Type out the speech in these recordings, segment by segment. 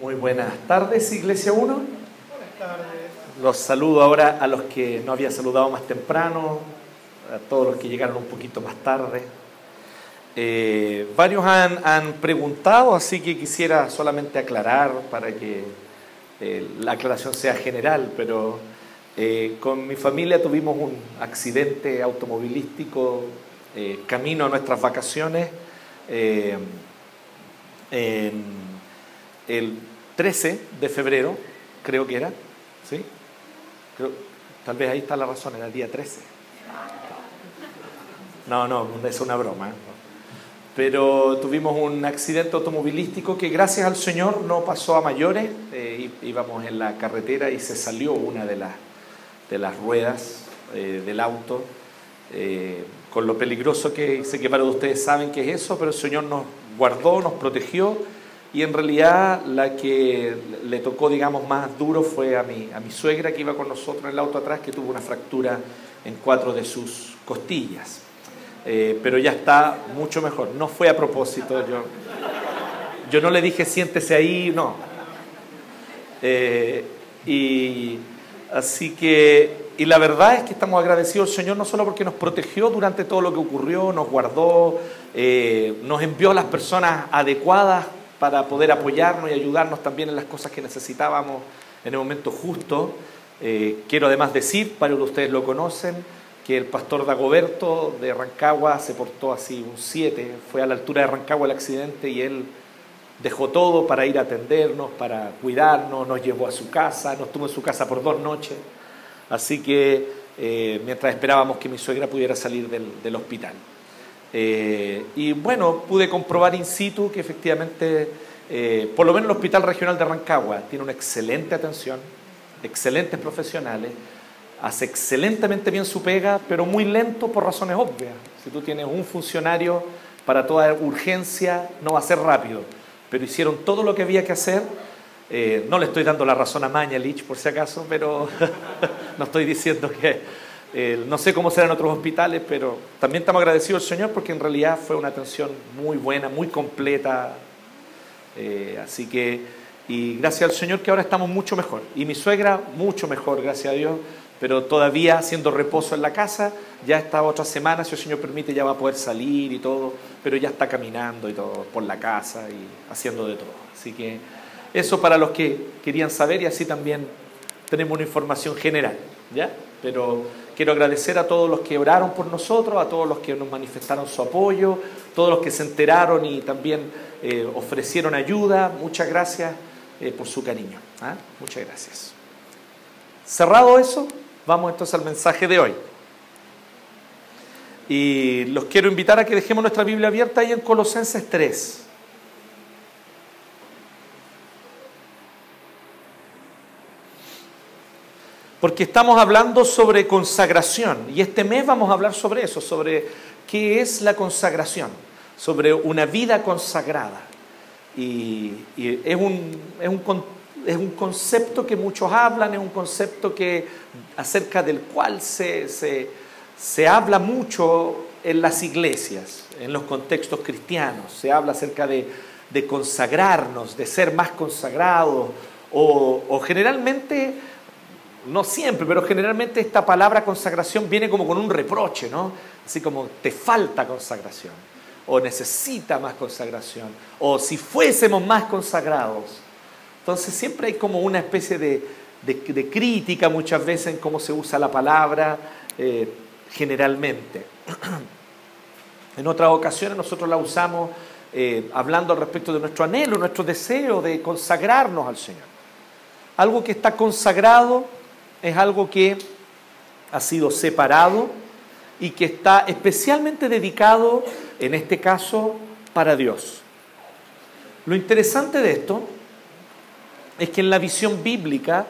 Muy buenas tardes, Iglesia 1. Buenas tardes. Los saludo ahora a los que no había saludado más temprano, a todos los que llegaron un poquito más tarde. Eh, varios han, han, preguntado, así que quisiera solamente aclarar para que eh, la aclaración sea general, pero eh, con mi familia tuvimos un accidente automovilístico eh, camino a nuestras vacaciones eh, el 13 de febrero, creo que era, ¿sí? Creo, tal vez ahí está la razón, era el día 13. No, no, es una broma. Pero tuvimos un accidente automovilístico que gracias al Señor no pasó a mayores. Eh, íbamos en la carretera y se salió una de las, de las ruedas eh, del auto. Eh, con lo peligroso que sé que para ustedes saben que es eso, pero el Señor nos guardó, nos protegió y en realidad la que le tocó, digamos, más duro fue a mi, a mi suegra que iba con nosotros en el auto atrás, que tuvo una fractura en cuatro de sus costillas. Eh, pero ya está mucho mejor. No fue a propósito, yo, yo no le dije siéntese ahí, no. Eh, y así que, y la verdad es que estamos agradecidos al Señor no solo porque nos protegió durante todo lo que ocurrió, nos guardó, eh, nos envió las personas adecuadas para poder apoyarnos y ayudarnos también en las cosas que necesitábamos en el momento justo. Eh, quiero además decir, para que ustedes lo conocen, que el pastor Dagoberto de Rancagua se portó así un 7, fue a la altura de Rancagua el accidente y él dejó todo para ir a atendernos, para cuidarnos, nos llevó a su casa, nos tuvo en su casa por dos noches, así que eh, mientras esperábamos que mi suegra pudiera salir del, del hospital. Eh, y bueno, pude comprobar in situ que efectivamente, eh, por lo menos el Hospital Regional de Rancagua tiene una excelente atención, excelentes profesionales, hace excelentemente bien su pega, pero muy lento por razones obvias. Si tú tienes un funcionario para toda urgencia, no va a ser rápido, pero hicieron todo lo que había que hacer. Eh, no le estoy dando la razón a Mañalich, por si acaso, pero no estoy diciendo que eh, no sé cómo serán otros hospitales, pero también estamos agradecidos al Señor porque en realidad fue una atención muy buena, muy completa. Eh, así que, y gracias al Señor que ahora estamos mucho mejor. Y mi suegra, mucho mejor, gracias a Dios, pero todavía haciendo reposo en la casa. Ya esta otra semana, si el Señor permite, ya va a poder salir y todo, pero ya está caminando y todo por la casa y haciendo de todo. Así que eso para los que querían saber y así también tenemos una información general, ¿ya? Pero quiero agradecer a todos los que oraron por nosotros, a todos los que nos manifestaron su apoyo, todos los que se enteraron y también eh, ofrecieron ayuda. Muchas gracias eh, por su cariño. ¿ah? Muchas gracias. Cerrado eso, vamos entonces al mensaje de hoy. Y los quiero invitar a que dejemos nuestra Biblia abierta ahí en Colosenses 3. Porque estamos hablando sobre consagración y este mes vamos a hablar sobre eso, sobre qué es la consagración, sobre una vida consagrada. Y, es, un, es, un, es, un, concepto que muchos hablan, es un concepto que, acerca del cual se, se, se habla mucho en las iglesias, en los contextos cristianos, se habla acerca de, de consagrarnos, de ser más consagrados, o, o generalmente no siempre, pero generalmente esta palabra consagración viene como con un reproche, ¿no? Así como te falta consagración, o necesita más consagración, o si fuésemos más consagrados. Entonces siempre hay como una especie de, de, crítica muchas veces en cómo se usa la palabra eh, generalmente. En otras ocasiones nosotros la usamos eh, hablando al respecto de nuestro anhelo, nuestro deseo de consagrarnos al Señor. Algo que está consagrado es algo que ha sido separado y que está especialmente dedicado, en este caso, para Dios. Lo interesante de esto es que en la visión bíblica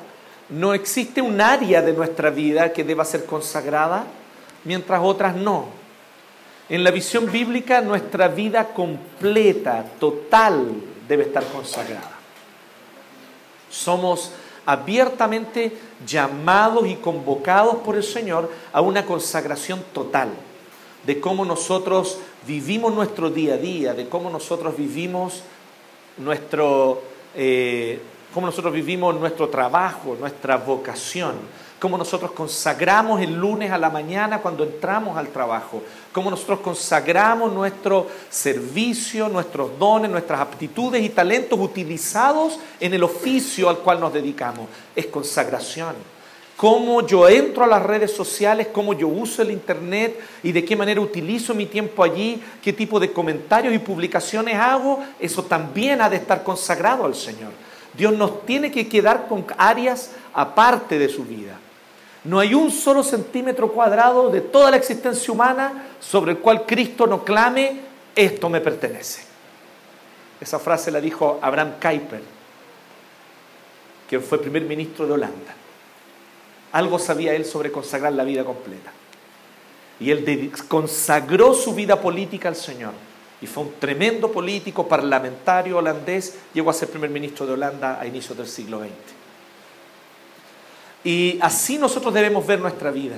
no existe un área de nuestra vida que deba ser consagrada, mientras otras no. En la visión bíblica nuestra vida completa, total, debe estar consagrada. Somos abiertamente llamados y convocados por el Señor a una consagración total de cómo nosotros vivimos nuestro día a día, de cómo nosotros vivimos nuestro, eh, cómo nosotros vivimos nuestro trabajo, nuestra vocación, cómo nosotros consagramos el lunes a la mañana cuando entramos al trabajo, cómo nosotros consagramos nuestro servicio, nuestros dones, nuestras aptitudes y talentos utilizados en el oficio al cual nos dedicamos. Es consagración. Cómo yo entro a las redes sociales, cómo yo uso el Internet y de qué manera utilizo mi tiempo allí, qué tipo de comentarios y publicaciones hago, eso también ha de estar consagrado al Señor. Dios nos tiene que quedar con áreas aparte de su vida. No hay un solo centímetro cuadrado de toda la existencia humana sobre el cual Cristo no clame, esto me pertenece. Esa frase la dijo Abraham Kuyper, quien fue primer ministro de Holanda. Algo sabía él sobre consagrar la vida completa. Y él consagró su vida política al Señor. Y fue un tremendo político, parlamentario holandés, llegó a ser primer ministro de Holanda a inicios del siglo XX. Y así nosotros debemos ver nuestra vida.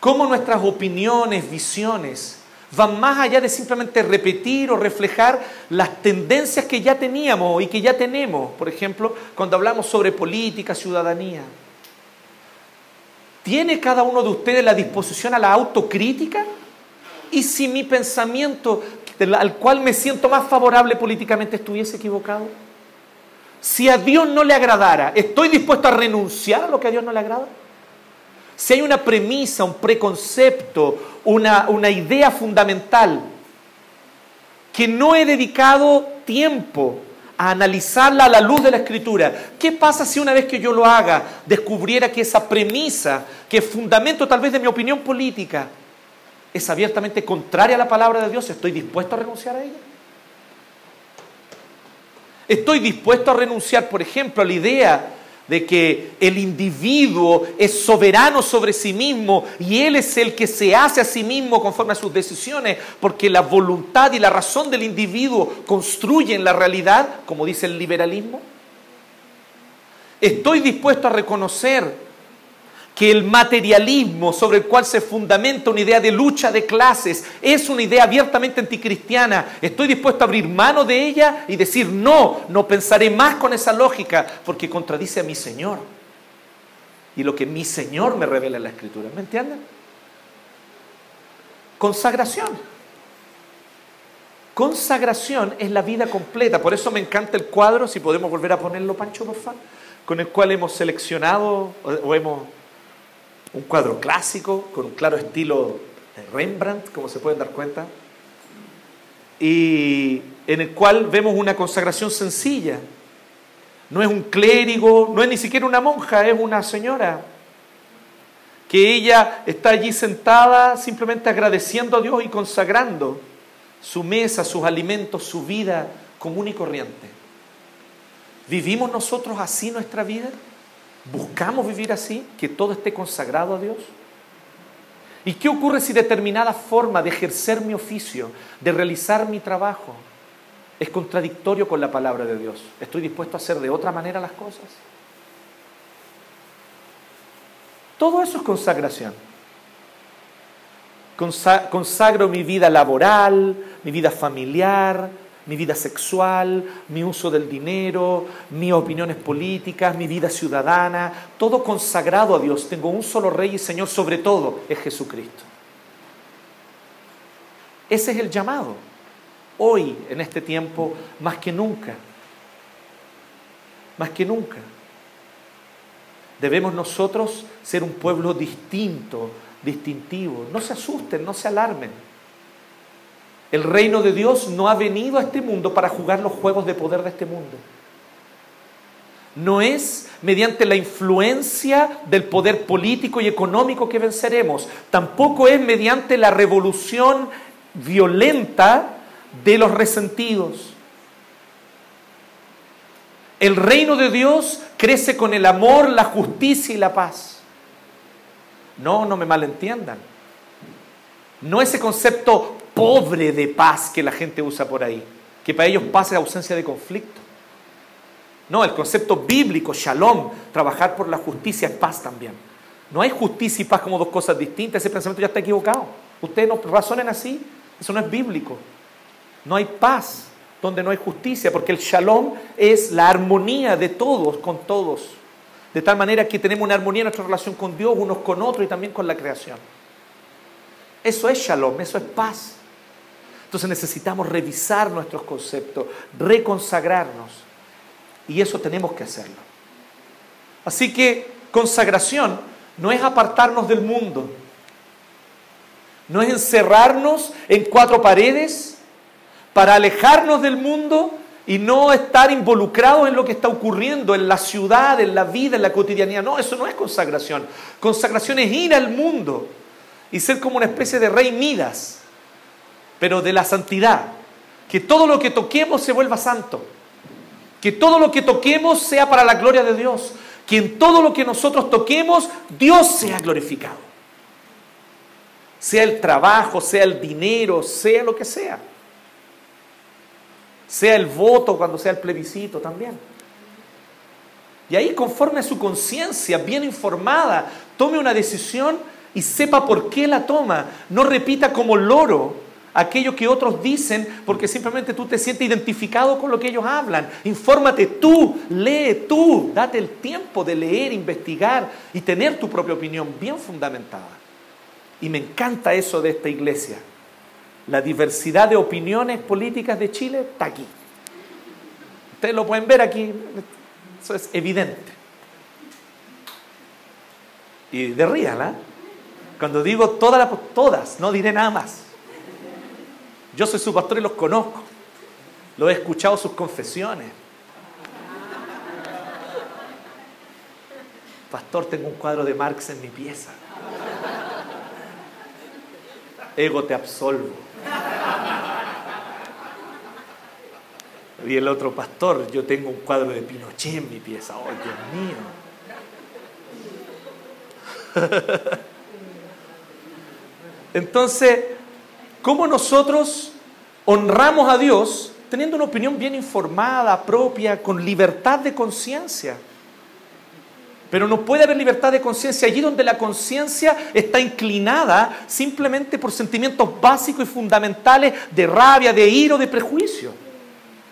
Cómo nuestras opiniones, visiones, van más allá de simplemente repetir o reflejar las tendencias que ya teníamos y que ya tenemos. Por ejemplo, cuando hablamos sobre política, ciudadanía. ¿Tiene cada uno de ustedes la disposición a la autocrítica? ¿Y si mi pensamiento al cual me siento más favorable políticamente estuviese equivocado? Si a Dios no le agradara, ¿estoy dispuesto a renunciar a lo que a Dios no le agrada? Si hay una premisa, un preconcepto, una, una idea fundamental que no he dedicado tiempo a analizarla a la luz de la escritura. ¿Qué pasa si una vez que yo lo haga descubriera que esa premisa, que es fundamento tal vez de mi opinión política, es abiertamente contraria a la palabra de Dios? ¿Estoy dispuesto a renunciar a ella? Estoy dispuesto a renunciar, por ejemplo, a la idea de que el individuo es soberano sobre sí mismo y él es el que se hace a sí mismo conforme a sus decisiones, porque la voluntad y la razón del individuo construyen la realidad, como dice el liberalismo. Estoy dispuesto a reconocer que el materialismo sobre el cual se fundamenta una idea de lucha de clases es una idea abiertamente anticristiana. Estoy dispuesto a abrir mano de ella y decir, no, no pensaré más con esa lógica porque contradice a mi Señor. Y lo que mi Señor me revela en la Escritura. ¿Me entienden? Consagración. Consagración es la vida completa. Por eso me encanta el cuadro, si podemos volver a ponerlo, Pancho, por favor, con el cual hemos seleccionado o hemos un cuadro clásico con un claro estilo de Rembrandt, como se pueden dar cuenta, y en el cual vemos una consagración sencilla. No es un clérigo, no es ni siquiera una monja, es una señora que ella está allí sentada simplemente agradeciendo a Dios y consagrando su mesa, sus alimentos, su vida común y corriente. ¿Vivimos nosotros así nuestra vida? ¿Buscamos vivir así? ¿Que todo esté consagrado a Dios? ¿Y qué ocurre si determinada forma de ejercer mi oficio, de realizar mi trabajo, es contradictorio con la palabra de Dios? ¿Estoy dispuesto a hacer de otra manera las cosas? Todo eso es consagración. Consagro mi vida laboral, mi vida familiar, mi vida sexual, mi uso del dinero, mis opiniones políticas, mi vida ciudadana, todo consagrado a Dios. Tengo un solo Rey y Señor sobre todo, es Jesucristo. Ese es el llamado. Hoy, en este tiempo, más que nunca. Más que nunca. Debemos nosotros ser un pueblo distinto, distintivo. No se asusten, no se alarmen. El reino de Dios no ha venido a este mundo para jugar los juegos de poder de este mundo. No es mediante la influencia del poder político y económico que venceremos. Tampoco es mediante la revolución violenta de los resentidos. El reino de Dios crece con el amor, la justicia y la paz. No, no me malentiendan. No ese concepto pobre de paz que la gente usa por ahí, que para ellos paz es ausencia de conflicto. No, el concepto bíblico, shalom, trabajar por la justicia es paz también. No hay justicia y paz como dos cosas distintas, ese pensamiento ya está equivocado. Ustedes no razonen así, eso no es bíblico. No hay paz donde no hay justicia, porque el shalom es la armonía de todos con todos. De tal manera que tenemos una armonía en nuestra relación con Dios, unos con otros y también con la creación. Eso es shalom, eso es paz. Entonces necesitamos revisar nuestros conceptos, reconsagrarnos. Y eso tenemos que hacerlo. Así que consagración no es apartarnos del mundo, no es encerrarnos en cuatro paredes para alejarnos del mundo y no estar involucrados en lo que está ocurriendo en la ciudad, en la vida, en la cotidianidad. No, eso no es consagración. Consagración es ir al mundo y ser como una especie de rey Midas, pero de la santidad. Que todo lo que toquemos se vuelva santo. Que todo lo que toquemos sea para la gloria de Dios. Que en todo lo que nosotros toquemos, Dios sea glorificado. Sea el trabajo, sea el dinero, sea lo que sea sea el voto cuando sea el plebiscito también. Y ahí conforme a su conciencia, bien informada, tome una decisión y sepa por qué la toma. No repita como loro aquello que otros dicen porque simplemente tú te sientes identificado con lo que ellos hablan. Infórmate tú, lee tú, date el tiempo de leer, investigar y tener tu propia opinión bien fundamentada. Y me encanta eso de esta iglesia. La diversidad de opiniones políticas de Chile está aquí. Ustedes lo pueden ver aquí, eso es evidente. Y de ríala. ¿ah? Cuando digo todas, todas, no diré nada más. Yo soy su pastor y los conozco. Lo he escuchado sus confesiones. Pastor, tengo un cuadro de Marx en mi pieza. Ego te absolvo. Y el otro pastor, yo tengo un cuadro de Pinochet en mi pieza. ¡Oh, Dios mío! Entonces, ¿cómo nosotros honramos a Dios teniendo una opinión bien informada, propia, con libertad de conciencia? Pero no puede haber libertad de conciencia allí donde la conciencia está inclinada simplemente por sentimientos básicos y fundamentales de rabia, de ira o de prejuicio.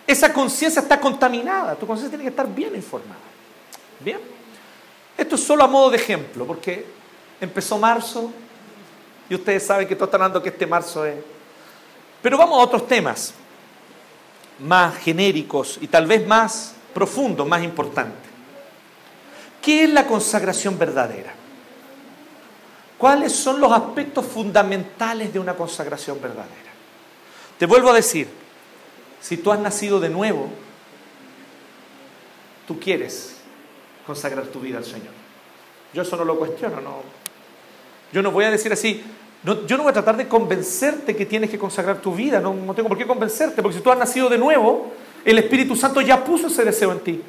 Esa conciencia está contaminada, tu conciencia tiene que estar bien informada. Bien. Esto es solo a modo de ejemplo, porque empezó marzo y ustedes saben que todos están hablando que este marzo es. Pero vamos a otros temas más genéricos y tal vez más profundos, más importantes. ¿Qué es la consagración verdadera? ¿Cuáles son los aspectos fundamentales de una consagración verdadera? Te vuelvo a decir, si tú has nacido de nuevo, tú quieres consagrar tu vida al Señor. Yo eso no lo cuestiono, no. Yo no voy a decir así, yo no voy a tratar de convencerte que tienes que consagrar tu vida, no, no tengo por qué convencerte, porque si tú has nacido de nuevo, el Espíritu Santo ya puso ese deseo en ti.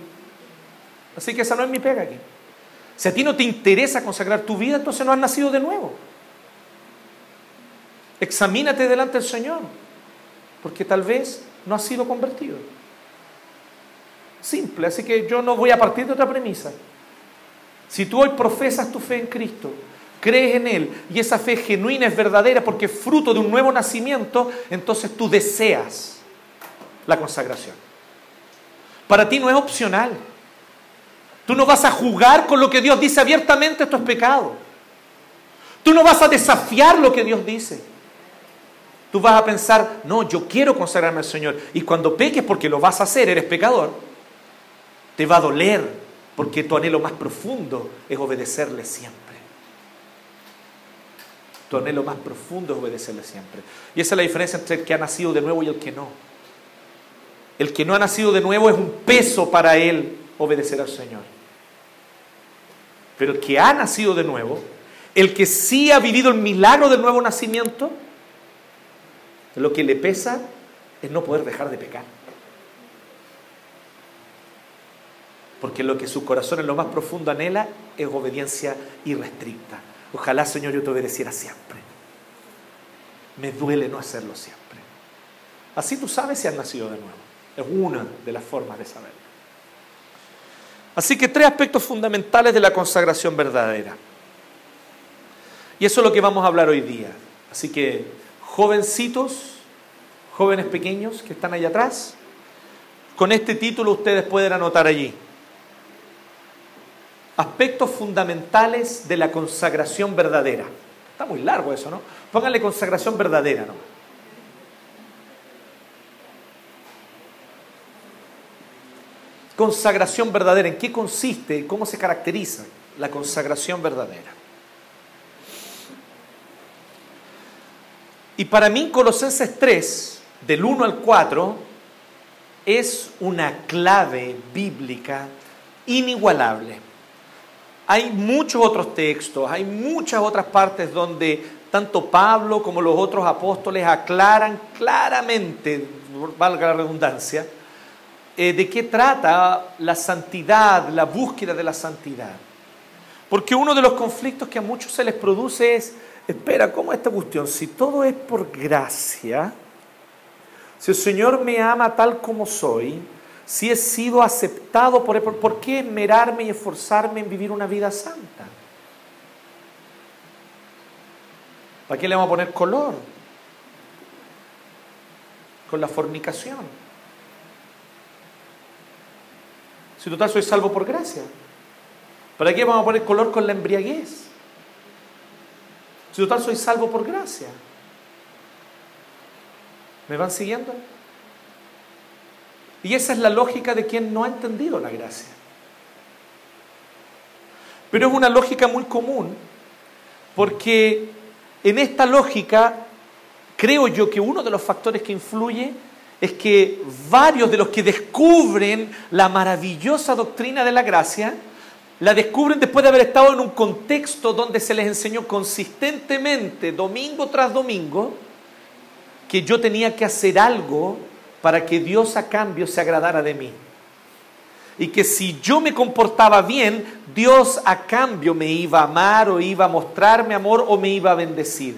Así que esa no es mi pega aquí. Si a ti no te interesa consagrar tu vida, entonces no has nacido de nuevo. Examínate delante del Señor, porque tal vez no has sido convertido. Simple, así que yo no voy a partir de otra premisa. Si tú hoy profesas tu fe en Cristo, crees en Él y esa fe genuina es verdadera porque es fruto de un nuevo nacimiento, entonces tú deseas la consagración. Para ti no es opcional. Tú no vas a jugar con lo que Dios dice abiertamente, esto es pecado. Tú no vas a desafiar lo que Dios dice. Tú vas a pensar, no, yo quiero consagrarme al Señor. Y cuando peques porque lo vas a hacer, eres pecador, te va a doler porque tu anhelo más profundo es obedecerle siempre. Tu anhelo más profundo es obedecerle siempre. Y esa es la diferencia entre el que ha nacido de nuevo y el que no. El que no ha nacido de nuevo es un peso para él obedecer al Señor. Pero el que ha nacido de nuevo, el que sí ha vivido el milagro del nuevo nacimiento, lo que le pesa es no poder dejar de pecar. Porque lo que su corazón en lo más profundo anhela es obediencia irrestricta. Ojalá, Señor, yo te obedeciera siempre. Me duele no hacerlo siempre. Así tú sabes si has nacido de nuevo. Es una de las formas de saberlo. Así que tres aspectos fundamentales de la consagración verdadera. Y eso es lo que vamos a hablar hoy día. Así que jovencitos, jóvenes pequeños que están ahí atrás, con este título ustedes pueden anotar allí. Aspectos fundamentales de la consagración verdadera. Está muy largo eso, ¿no? Pónganle consagración verdadera, ¿no? Consagración verdadera, ¿en qué consiste? ¿Cómo se caracteriza la consagración verdadera? Y para mí Colosenses 3, del 1 al 4, es una clave bíblica inigualable. Hay muchos otros textos, hay muchas otras partes donde tanto Pablo como los otros apóstoles aclaran claramente, valga la redundancia, eh, de qué trata la santidad, la búsqueda de la santidad. Porque uno de los conflictos que a muchos se les produce es, espera, ¿cómo esta cuestión? Si todo es por gracia, si el Señor me ama tal como soy, si he sido aceptado por Él, ¿por qué esmerarme y esforzarme en vivir una vida santa? ¿Para qué le vamos a poner color? Con la fornicación. Si total soy salvo por gracia. ¿Para qué vamos a poner color con la embriaguez? Si total soy salvo por gracia. ¿Me van siguiendo? Y esa es la lógica de quien no ha entendido la gracia. Pero es una lógica muy común, porque en esta lógica creo yo que uno de los factores que influye es que varios de los que descubren la maravillosa doctrina de la gracia, la descubren después de haber estado en un contexto donde se les enseñó consistentemente, domingo tras domingo, que yo tenía que hacer algo para que Dios a cambio se agradara de mí. Y que si yo me comportaba bien, Dios a cambio me iba a amar o iba a mostrarme amor o me iba a bendecir.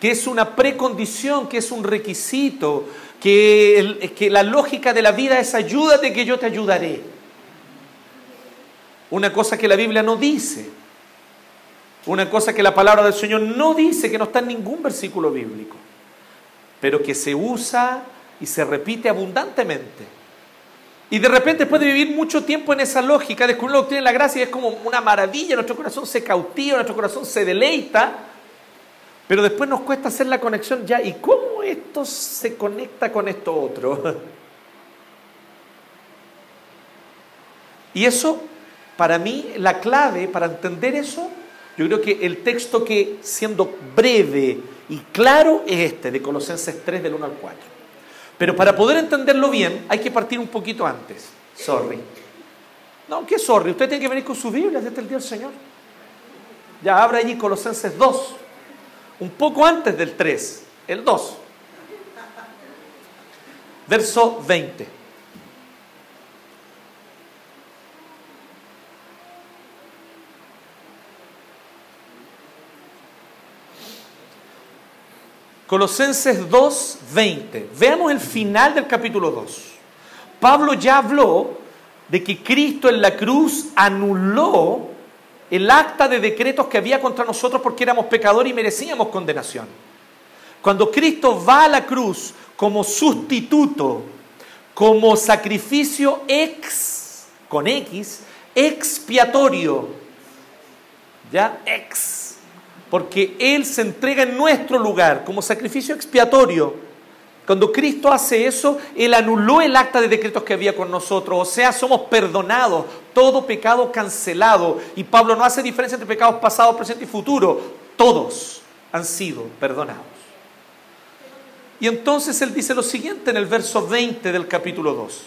Que es una precondición, que es un requisito que, la lógica de la vida es ayúdate que yo te ayudaré. Una cosa que la Biblia no dice. Una cosa que la palabra del Señor no dice, que no está en ningún versículo bíblico, pero que se usa y se repite abundantemente. Y de repente, después de vivir mucho tiempo en esa lógica, descubrir la doctrina de la gracia es como una maravilla, nuestro corazón se cautiva, nuestro corazón se deleita, pero después nos cuesta hacer la conexión ya. ¿Y cómo esto se conecta con esto otro? Y eso, para mí, la clave para entender eso, yo creo que el texto que, siendo breve y claro, es este, de Colosenses 3, del 1 al 4. Pero para poder entenderlo bien, hay que partir un poquito antes. Sorry. No, ¿qué sorry? Usted tiene que venir con su Biblia, es el día del Señor. Ya abra allí Colosenses 2 un poco antes del 3, el 2. Verso 20. Colosenses 2, 20. Veamos el final del capítulo 2. Pablo ya habló de que Cristo en la cruz anuló el acta de decretos que había contra nosotros porque éramos pecadores y merecíamos condenación. Cuando Cristo va a la cruz como sustituto, como sacrificio ex, con X, expiatorio, ¿ya? Ex, porque Él se entrega en nuestro lugar como sacrificio expiatorio cuando Cristo hace eso, Él anuló el acta de decretos que había con nosotros. O sea, somos perdonados, todo pecado cancelado. Y Pablo no hace diferencia entre pecados pasados, presente y futuro. Todos han sido perdonados. Y entonces Él dice lo siguiente en el verso 20 del capítulo 2.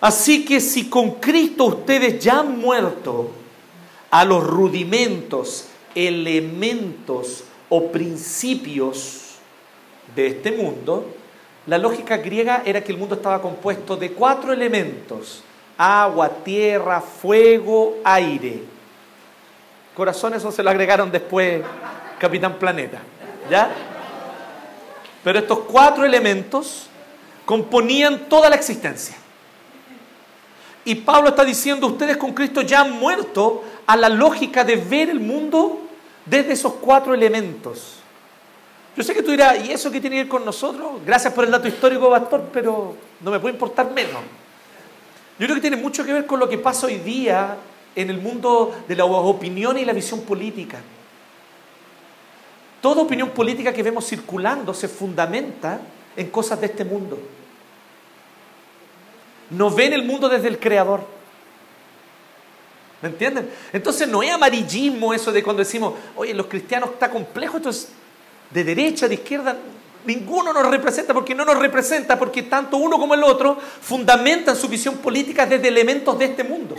Así que si con Cristo ustedes ya han muerto a los rudimentos, elementos o principios, de este mundo, la lógica griega era que el mundo estaba compuesto de cuatro elementos, agua, tierra, fuego, aire. Corazón eso se lo agregaron después Capitán Planeta, ¿ya? Pero estos cuatro elementos componían toda la existencia. Y Pablo está diciendo, ustedes con Cristo ya han muerto a la lógica de ver el mundo desde esos cuatro elementos. Yo sé que tú dirás, ¿y eso qué tiene que ver con nosotros? Gracias por el dato histórico, pastor, pero no me puede importar menos. Yo creo que tiene mucho que ver con lo que pasa hoy día en el mundo de la opinión y la visión política. Toda opinión política que vemos circulando se fundamenta en cosas de este mundo. No ven el mundo desde el creador. ¿Me entienden? Entonces no es amarillismo eso de cuando decimos, oye, los cristianos está complejo, entonces de derecha, de izquierda, ninguno nos representa porque no nos representa, porque tanto uno como el otro fundamentan su visión política desde elementos de este mundo.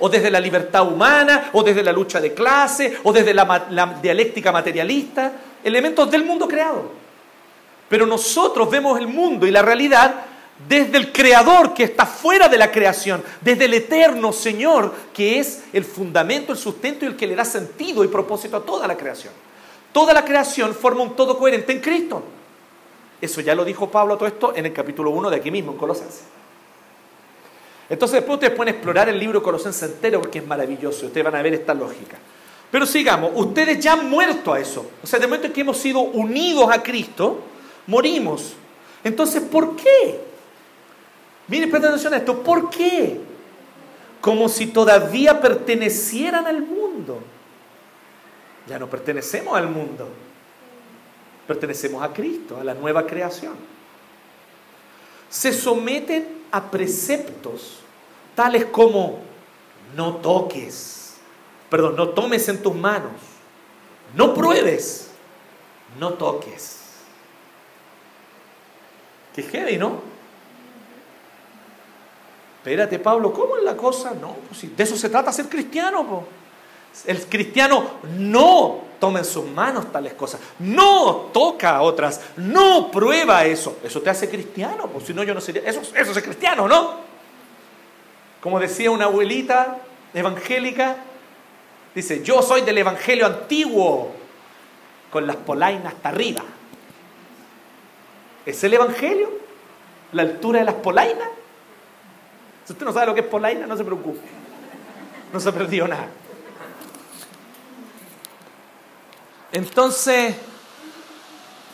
O desde la libertad humana, o desde la lucha de clase, o desde la dialéctica materialista, elementos del mundo creado. Pero nosotros vemos el mundo y la realidad desde el Creador que está fuera de la creación, desde el eterno Señor que es el fundamento, el sustento y el que le da sentido y propósito a toda la creación. Toda la creación forma un todo coherente en Cristo. Eso ya lo dijo Pablo todo esto en el capítulo 1 de aquí mismo, en Colosenses. Entonces después ustedes pueden explorar el libro Colosenses entero porque es maravilloso. Ustedes van a ver esta lógica. Pero sigamos, ustedes ya han muerto a eso. O sea, de momento en que hemos sido unidos a Cristo, morimos. Entonces, ¿por qué? Miren, presten atención a esto. ¿Por qué? Como si todavía pertenecieran al mundo. Ya no pertenecemos al mundo. Pertenecemos a Cristo, a la nueva creación. Se someten a preceptos tales como no toques, perdón, no tomes en tus manos, no pruebes, no toques. Qué heavy, ¿no? Espérate, Pablo, ¿cómo es la cosa? No, pues de eso se trata ser cristiano. El cristiano no toma en sus manos tales cosas, no toca a otras, no prueba eso. Eso te hace cristiano, pues si no yo no sería... Eso, eso es cristiano, ¿no? Como decía una abuelita evangélica, dice, yo soy del evangelio antiguo, con las polainas hasta arriba. ¿Es el evangelio? ¿La altura de las polainas? Si usted no sabe lo que es polaina, no se preocupe. No se perdió nada. Entonces,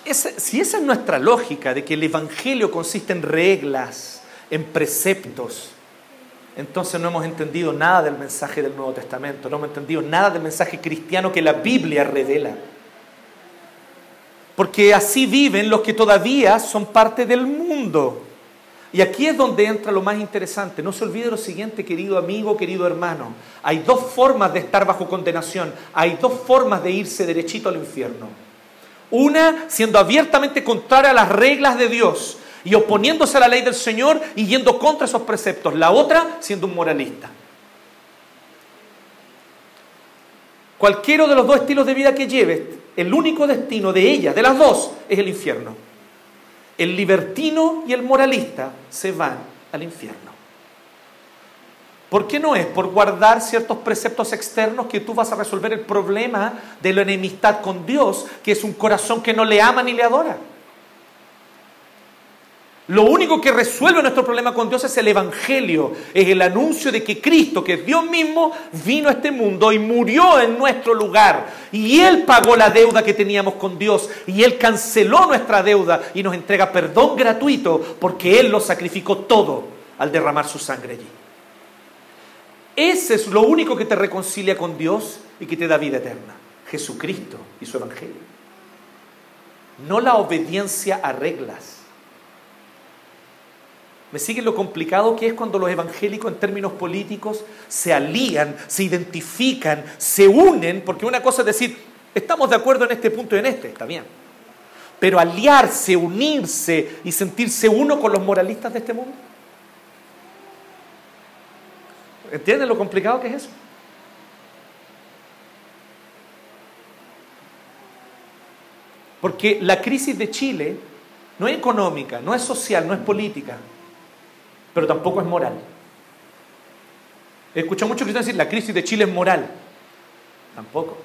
si esa es nuestra lógica de que el Evangelio consiste en reglas, en preceptos, entonces no hemos entendido nada del mensaje del Nuevo Testamento, no hemos entendido nada del mensaje cristiano que la Biblia revela. Porque así viven los que todavía son parte del mundo. Y aquí es donde entra lo más interesante. No se olvide lo siguiente, querido amigo, querido hermano. Hay dos formas de estar bajo condenación. Hay dos formas de irse derechito al infierno. Una, siendo abiertamente contraria a las reglas de Dios y oponiéndose a la ley del Señor y yendo contra esos preceptos. La otra, siendo un moralista. Cualquiera de los dos estilos de vida que lleves, el único destino de ella, de las dos, es el infierno el libertino y el moralista se van al infierno. ¿Por qué no es? Por guardar ciertos preceptos externos que tú vas a resolver el problema de la enemistad con Dios, que es un corazón que no le ama ni le adora. Lo único que resuelve nuestro problema con Dios es el Evangelio, es el anuncio de que Cristo, que es Dios mismo, vino a este mundo y murió en nuestro lugar. Y Él pagó la deuda que teníamos con Dios y Él canceló nuestra deuda y nos entrega perdón gratuito porque Él lo sacrificó todo al derramar su sangre allí. Ese es lo único que te reconcilia con Dios y que te da vida eterna. Jesucristo y su Evangelio. No la obediencia a reglas ¿Me sigue lo complicado que es cuando los evangélicos en términos políticos se alían, se identifican, se unen? Porque una cosa es decir, estamos de acuerdo en este punto y en este, está bien. Pero aliarse, unirse y sentirse uno con los moralistas de este mundo. ¿Entienden lo complicado que es eso? Porque la crisis de Chile no es económica, no es social, no es política pero tampoco es moral. He escuchado muchos cristianos decir, la crisis de Chile es moral. Tampoco.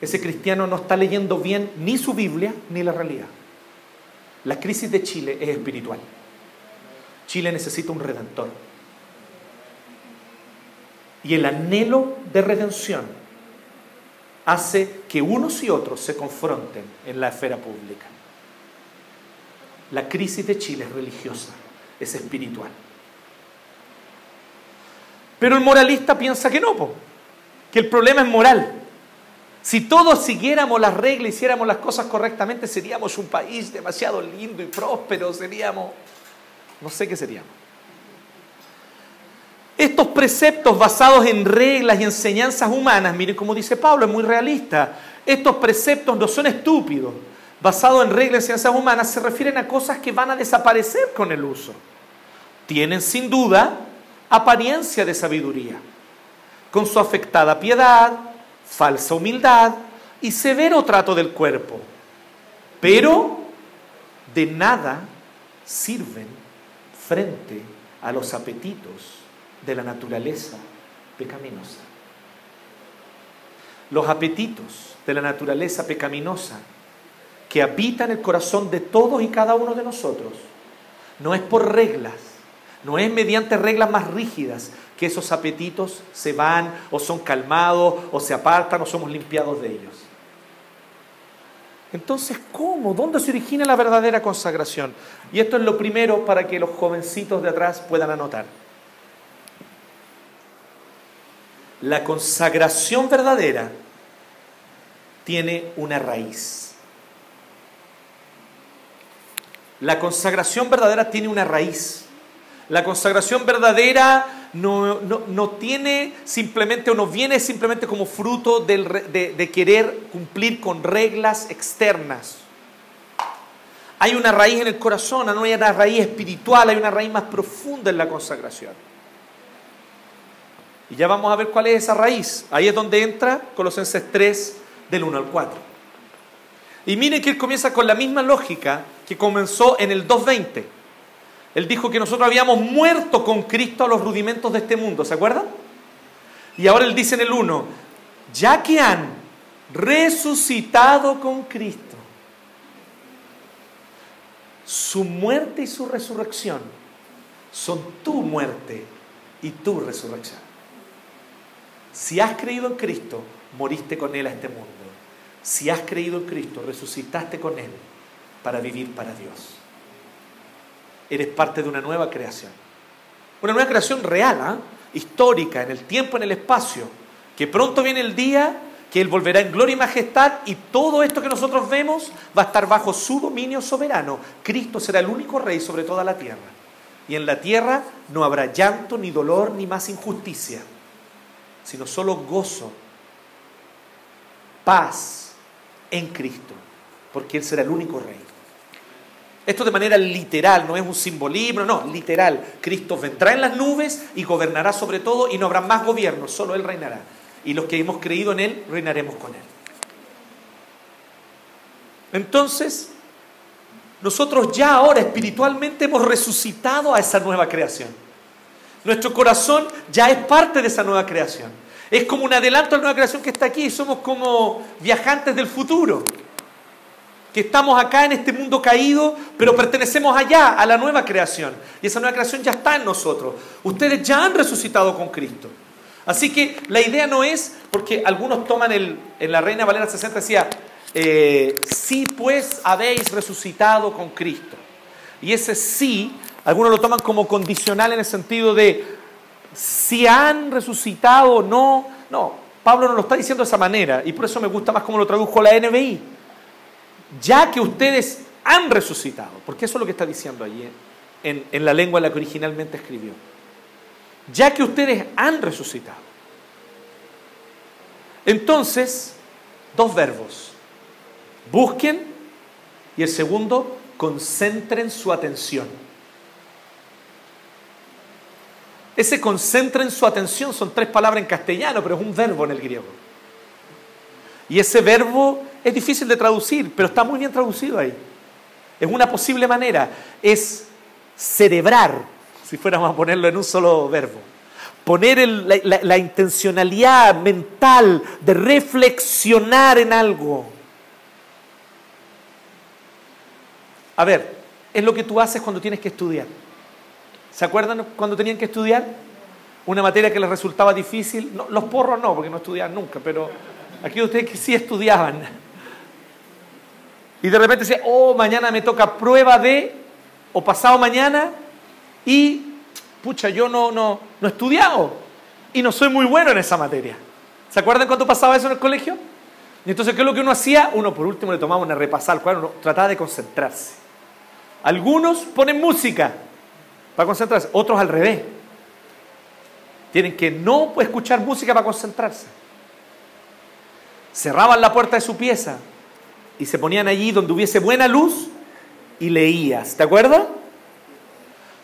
Ese cristiano no está leyendo bien ni su Biblia ni la realidad. La crisis de Chile es espiritual. Chile necesita un redentor. Y el anhelo de redención hace que unos y otros se confronten en la esfera pública. La crisis de Chile es religiosa, es espiritual. Pero el moralista piensa que no, que el problema es moral. Si todos siguiéramos las reglas, hiciéramos las cosas correctamente, seríamos un país demasiado lindo y próspero, seríamos, no sé qué seríamos. Estos preceptos basados en reglas y enseñanzas humanas, miren como dice Pablo, es muy realista. Estos preceptos no son estúpidos, basados en reglas y enseñanzas humanas, se refieren a cosas que van a desaparecer con el uso. Tienen sin duda apariencia de sabiduría, con su afectada piedad, falsa humildad y severo trato del cuerpo, pero de nada sirven frente a los apetitos de la naturaleza pecaminosa. Los apetitos de la naturaleza pecaminosa que habitan el corazón de todos y cada uno de nosotros no es por reglas, no es mediante reglas más rígidas que esos apetitos se van o son calmados o se apartan o somos limpiados de ellos. Entonces, ¿cómo? ¿Dónde se origina la verdadera consagración? Y esto es lo primero para que los jovencitos de atrás puedan anotar. La consagración verdadera tiene una raíz. La consagración verdadera tiene una raíz. La consagración verdadera no, no, tiene simplemente o no viene simplemente como fruto de, de querer cumplir con reglas externas. Hay una raíz en el corazón, no hay una raíz espiritual, hay una raíz más profunda en la consagración. Y ya vamos a ver cuál es esa raíz. Ahí es donde entra Colosenses 3 del 1 al 4. Y miren que él comienza con la misma lógica que comenzó en el 2.20. Él dijo que nosotros habíamos muerto con Cristo a los rudimentos de este mundo, ¿se acuerdan? Y ahora él dice en el 1, ya que han resucitado con Cristo, su muerte y su resurrección son tu muerte y tu resurrección. Si has creído en Cristo, moriste con Él a este mundo. Si has creído en Cristo, resucitaste con Él para vivir para Dios. Eres parte de una nueva creación. Una nueva creación real, ¿ah? histórica, en el tiempo, en el espacio. Que pronto viene el día que Él volverá en gloria y majestad y todo esto que nosotros vemos va a estar bajo su dominio soberano. Cristo será el único rey sobre toda la tierra. Y en la tierra no habrá llanto, ni dolor, ni más injusticia sino solo gozo, paz en Cristo, porque Él será el único rey. Esto de manera literal, no es un simbolismo, no, literal. Cristo vendrá en las nubes y gobernará sobre todo y no habrá más gobierno, solo Él reinará. Y los que hemos creído en Él, reinaremos con Él. Entonces, nosotros ya ahora espiritualmente hemos resucitado a esa nueva creación. Nuestro corazón ya es parte de esa nueva creación. Es como un adelanto a la nueva creación que está aquí. Somos como viajantes del futuro. Que estamos acá en este mundo caído, pero pertenecemos allá, a la nueva creación. Y esa nueva creación ya está en nosotros. Ustedes ya han resucitado con Cristo. Así que la idea no es, porque algunos toman el, en la Reina Valera 60 decía, eh, sí pues habéis resucitado con Cristo. Y ese sí algunos lo toman como condicional en el sentido de si han resucitado o no. No, Pablo no lo está diciendo de esa manera y por eso me gusta más como lo tradujo la NBI. Ya que ustedes han resucitado, porque eso es lo que está diciendo allí ¿eh? en, en la lengua en la que originalmente escribió. Ya que ustedes han resucitado. Entonces, dos verbos. Busquen y el segundo, concentren su atención. Ese concentren su atención son tres palabras en castellano, pero es un verbo en el griego. Y ese verbo es difícil de traducir, pero está muy bien traducido ahí. Es una posible manera. Es cerebrar, si fuéramos a ponerlo en un solo verbo. Poner la, la intencionalidad mental de reflexionar en algo. A ver, es lo que tú haces cuando tienes que estudiar. ¿Se acuerdan cuando tenían que estudiar? Una materia que les resultaba difícil. los porros no, porque no estudiaban nunca, pero Aquí ustedes que sí estudiaban. Y de repente decía, oh, mañana me toca prueba de, o pasado mañana, y, pucha, yo no, no, no he estudiado y no soy muy bueno en esa materia. ¿Se acuerdan cuando pasaba eso en el colegio? Y entonces, ¿qué es lo que uno hacía? Uno por último le tomaba una repasada al cuadro, trataba de concentrarse. Algunos ponen música para concentrarse, otros al revés. Tienen que no escuchar música para concentrarse. Cerraban la puerta de su pieza y se ponían allí donde hubiese buena luz y leías. ¿Te acuerdas?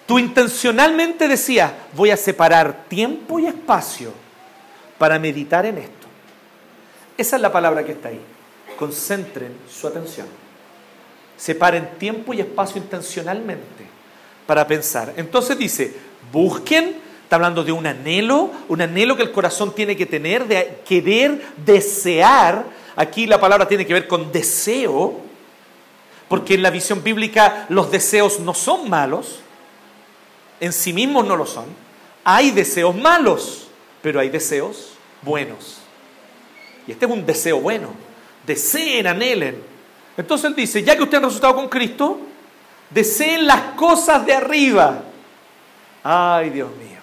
Tú intencionalmente decías, voy a separar tiempo y espacio para meditar en esto. Esa es la palabra que está ahí. Concentren su atención. Separen tiempo y espacio intencionalmente para pensar. Entonces dice, busquen, está hablando de un anhelo, un anhelo que el corazón tiene que tener, de querer, desear. Aquí la palabra tiene que ver con deseo, porque en la visión bíblica los deseos no son malos, en sí mismos no lo son. Hay deseos malos, pero hay deseos buenos. Y este es un deseo bueno. Deseen, anhelen. Entonces él dice, ya que ustedes han resultado con Cristo, deseen las cosas de arriba. Ay, Dios mío.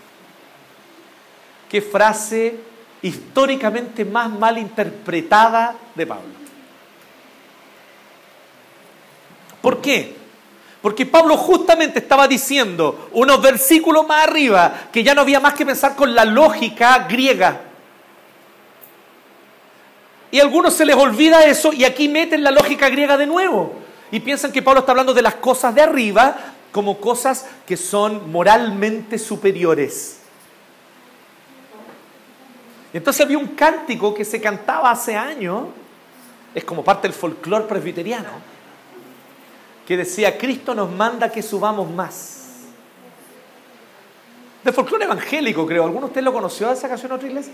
Qué frase históricamente más mal interpretada de Pablo. ¿Por qué? Porque Pablo justamente estaba diciendo unos versículos más arriba que ya no había más que pensar con la lógica griega. Y a algunos se les olvida eso y aquí meten la lógica griega de nuevo. Y piensan que Pablo está hablando de las cosas de arriba como cosas que son moralmente superiores. Y entonces había un cántico que se cantaba hace años, es como parte del folclore presbiteriano, que decía, Cristo nos manda que subamos más. De folclore evangélico, creo. ¿Alguno de ustedes lo conoció esa canción en otra iglesia?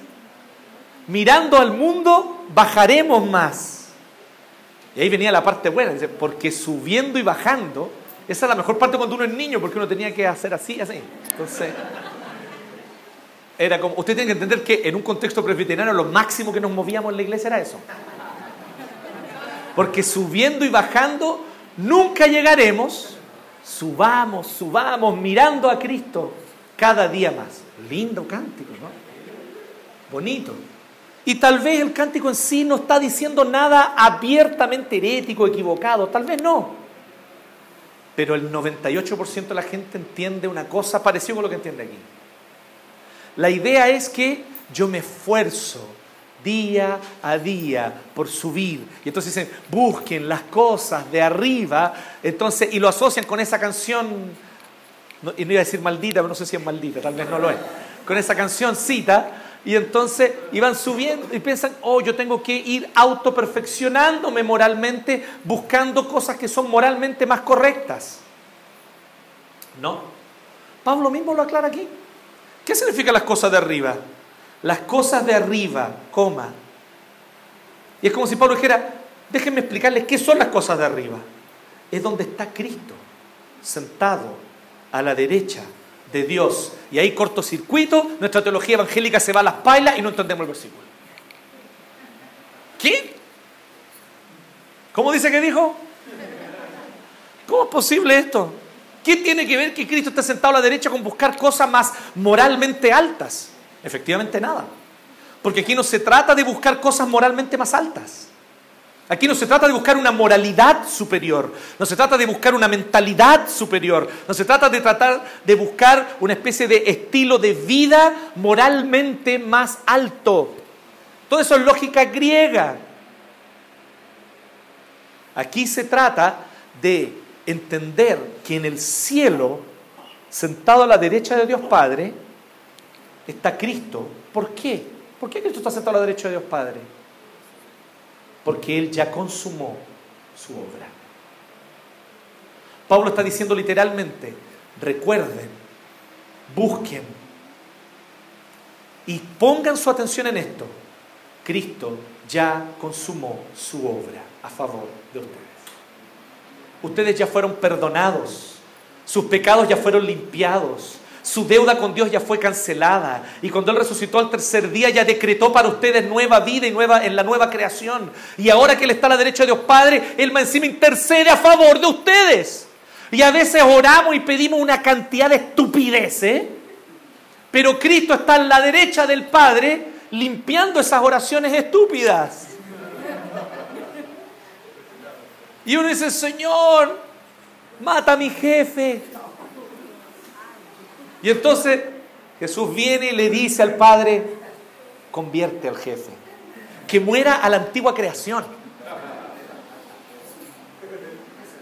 Mirando al mundo, bajaremos más. Y ahí venía la parte buena, porque subiendo y bajando, esa es la mejor parte cuando uno es niño, porque uno tenía que hacer así, así. Entonces, era como, usted tiene que entender que en un contexto presbiteriano lo máximo que nos movíamos en la iglesia era eso. Porque subiendo y bajando Nunca llegaremos, subamos, subamos, mirando a Cristo cada día más. Lindo cántico, ¿no? Bonito. Y tal vez el cántico en sí no está diciendo nada abiertamente herético, equivocado, tal vez no. Pero el 98% de la gente entiende una cosa parecida con lo que entiende aquí. La idea es que yo me esfuerzo, día a día por subir. Y entonces dicen, busquen las cosas de arriba, entonces, y lo asocian con esa canción, y no iba a decir maldita, pero no sé si es maldita, tal vez no lo es, con esa canción cita, y entonces iban subiendo y piensan, oh, yo tengo que ir autoperfeccionándome moralmente, buscando cosas que son moralmente más correctas. No. Pablo mismo lo aclara aquí. ¿Qué significan las cosas de arriba? las cosas de arriba, coma. Y es como si Pablo dijera, déjenme explicarles qué son las cosas de arriba. Es donde está Cristo, sentado a la derecha de Dios. Y ahí cortocircuito, nuestra teología evangélica se va a las pailas y no entendemos el versículo. ¿Qué? ¿Cómo dice que dijo? ¿Cómo es posible esto? ¿Qué tiene que ver que Cristo esté sentado a la derecha con buscar cosas más moralmente altas? Efectivamente nada. Porque aquí no se trata de buscar cosas moralmente más altas. Aquí no se trata de buscar una moralidad superior, no se trata de buscar una mentalidad superior, no se trata de tratar de buscar una especie de estilo de vida moralmente más alto. Todo eso es lógica griega. Aquí se trata de entender que en el cielo, sentado a la derecha de Dios Padre, está Cristo. ¿Por qué? ¿Por qué Cristo está sentado a la derecha de Dios Padre? Porque Él ya consumó su obra. Pablo está diciendo literalmente, recuerden, busquen y pongan su atención en esto. Cristo ya consumó su obra a favor de ustedes. Ustedes ya fueron perdonados, sus pecados ya fueron limpiados, su deuda con Dios ya fue cancelada. Y cuando Él resucitó al tercer día, ya decretó para ustedes nueva vida y nueva en la nueva creación. Y ahora que Él está a la derecha de Dios Padre, Él encima intercede a favor de ustedes. Y a veces oramos y pedimos una cantidad de estupidez, ¿eh? Pero Cristo está a la derecha del Padre limpiando esas oraciones estúpidas. Y uno dice, Señor, mata a mi jefe, y entonces Jesús viene y le dice al Padre, convierte al jefe, que muera a la antigua creación.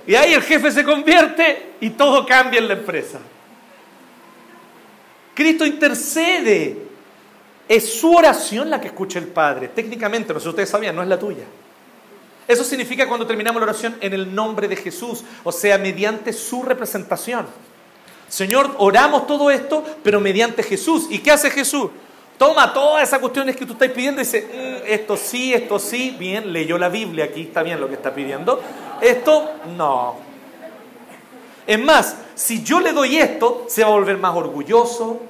Y ahí el jefe se convierte y todo cambia en la empresa. Cristo intercede. Es su oración la que escucha el Padre. Técnicamente, no sé si ustedes sabían, no es la tuya. Eso significa cuando terminamos la oración en el nombre de Jesús, o sea, mediante su representación. Señor, oramos todo esto, pero mediante Jesús. ¿Y qué hace Jesús? Toma todas esas cuestiones que tú estás pidiendo y dice, mm, esto sí, esto sí, bien, leyó la Biblia, aquí está bien lo que está pidiendo. Esto, no. Es más, si yo le doy esto, se va a volver más orgulloso,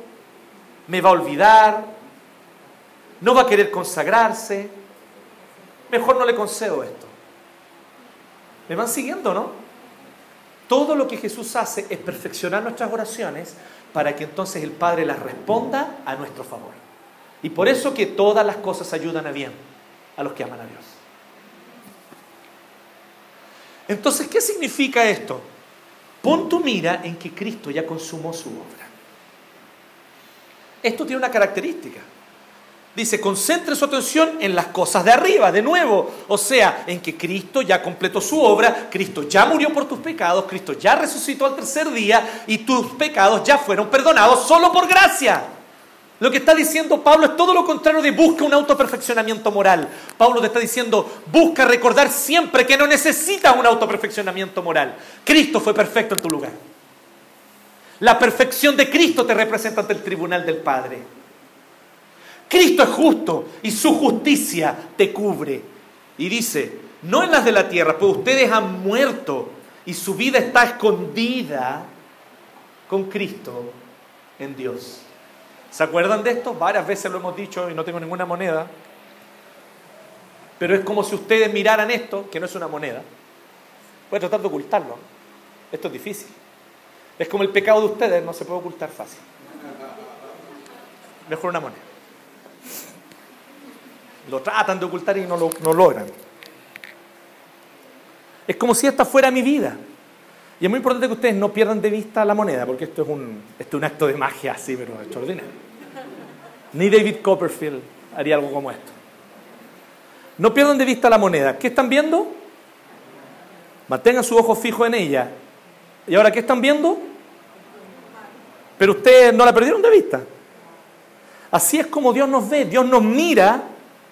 me va a olvidar, no va a querer consagrarse. Mejor no le concedo esto. ¿Me van siguiendo, no? Todo lo que Jesús hace es perfeccionar nuestras oraciones para que entonces el Padre las responda a nuestro favor. Y por eso que todas las cosas ayudan a bien a los que aman a Dios. Entonces, ¿qué significa esto? Pon tu mira en que Cristo ya consumó su obra. Esto tiene una característica. Dice, concentre su atención en las cosas de arriba, de nuevo. O sea, en que Cristo ya completó su obra, Cristo ya murió por tus pecados, Cristo ya resucitó al tercer día y tus pecados ya fueron perdonados solo por gracia. Lo que está diciendo Pablo es todo lo contrario de busca un autoperfeccionamiento moral. Pablo te está diciendo, busca recordar siempre que no necesitas un autoperfeccionamiento moral. Cristo fue perfecto en tu lugar. La perfección de Cristo te representa ante el tribunal del Padre. Cristo es justo y su justicia te cubre. Y dice, no en las de la tierra, pues ustedes han muerto y su vida está escondida con Cristo en Dios. ¿Se acuerdan de esto? Varias veces lo hemos dicho y no tengo ninguna moneda. Pero es como si ustedes miraran esto, que no es una moneda. Voy a tratar de ocultarlo. Esto es difícil. Es como el pecado de ustedes, no se puede ocultar fácil. Mejor una moneda. Lo tratan de ocultar y no lo no logran. Es como si esta fuera mi vida. Y es muy importante que ustedes no pierdan de vista la moneda, porque esto es un, esto es un acto de magia así, pero extraordinario. Ni David Copperfield haría algo como esto. No pierdan de vista la moneda. ¿Qué están viendo? Mantengan su ojo fijo en ella. ¿Y ahora qué están viendo? Pero ustedes no la perdieron de vista. Así es como Dios nos ve. Dios nos mira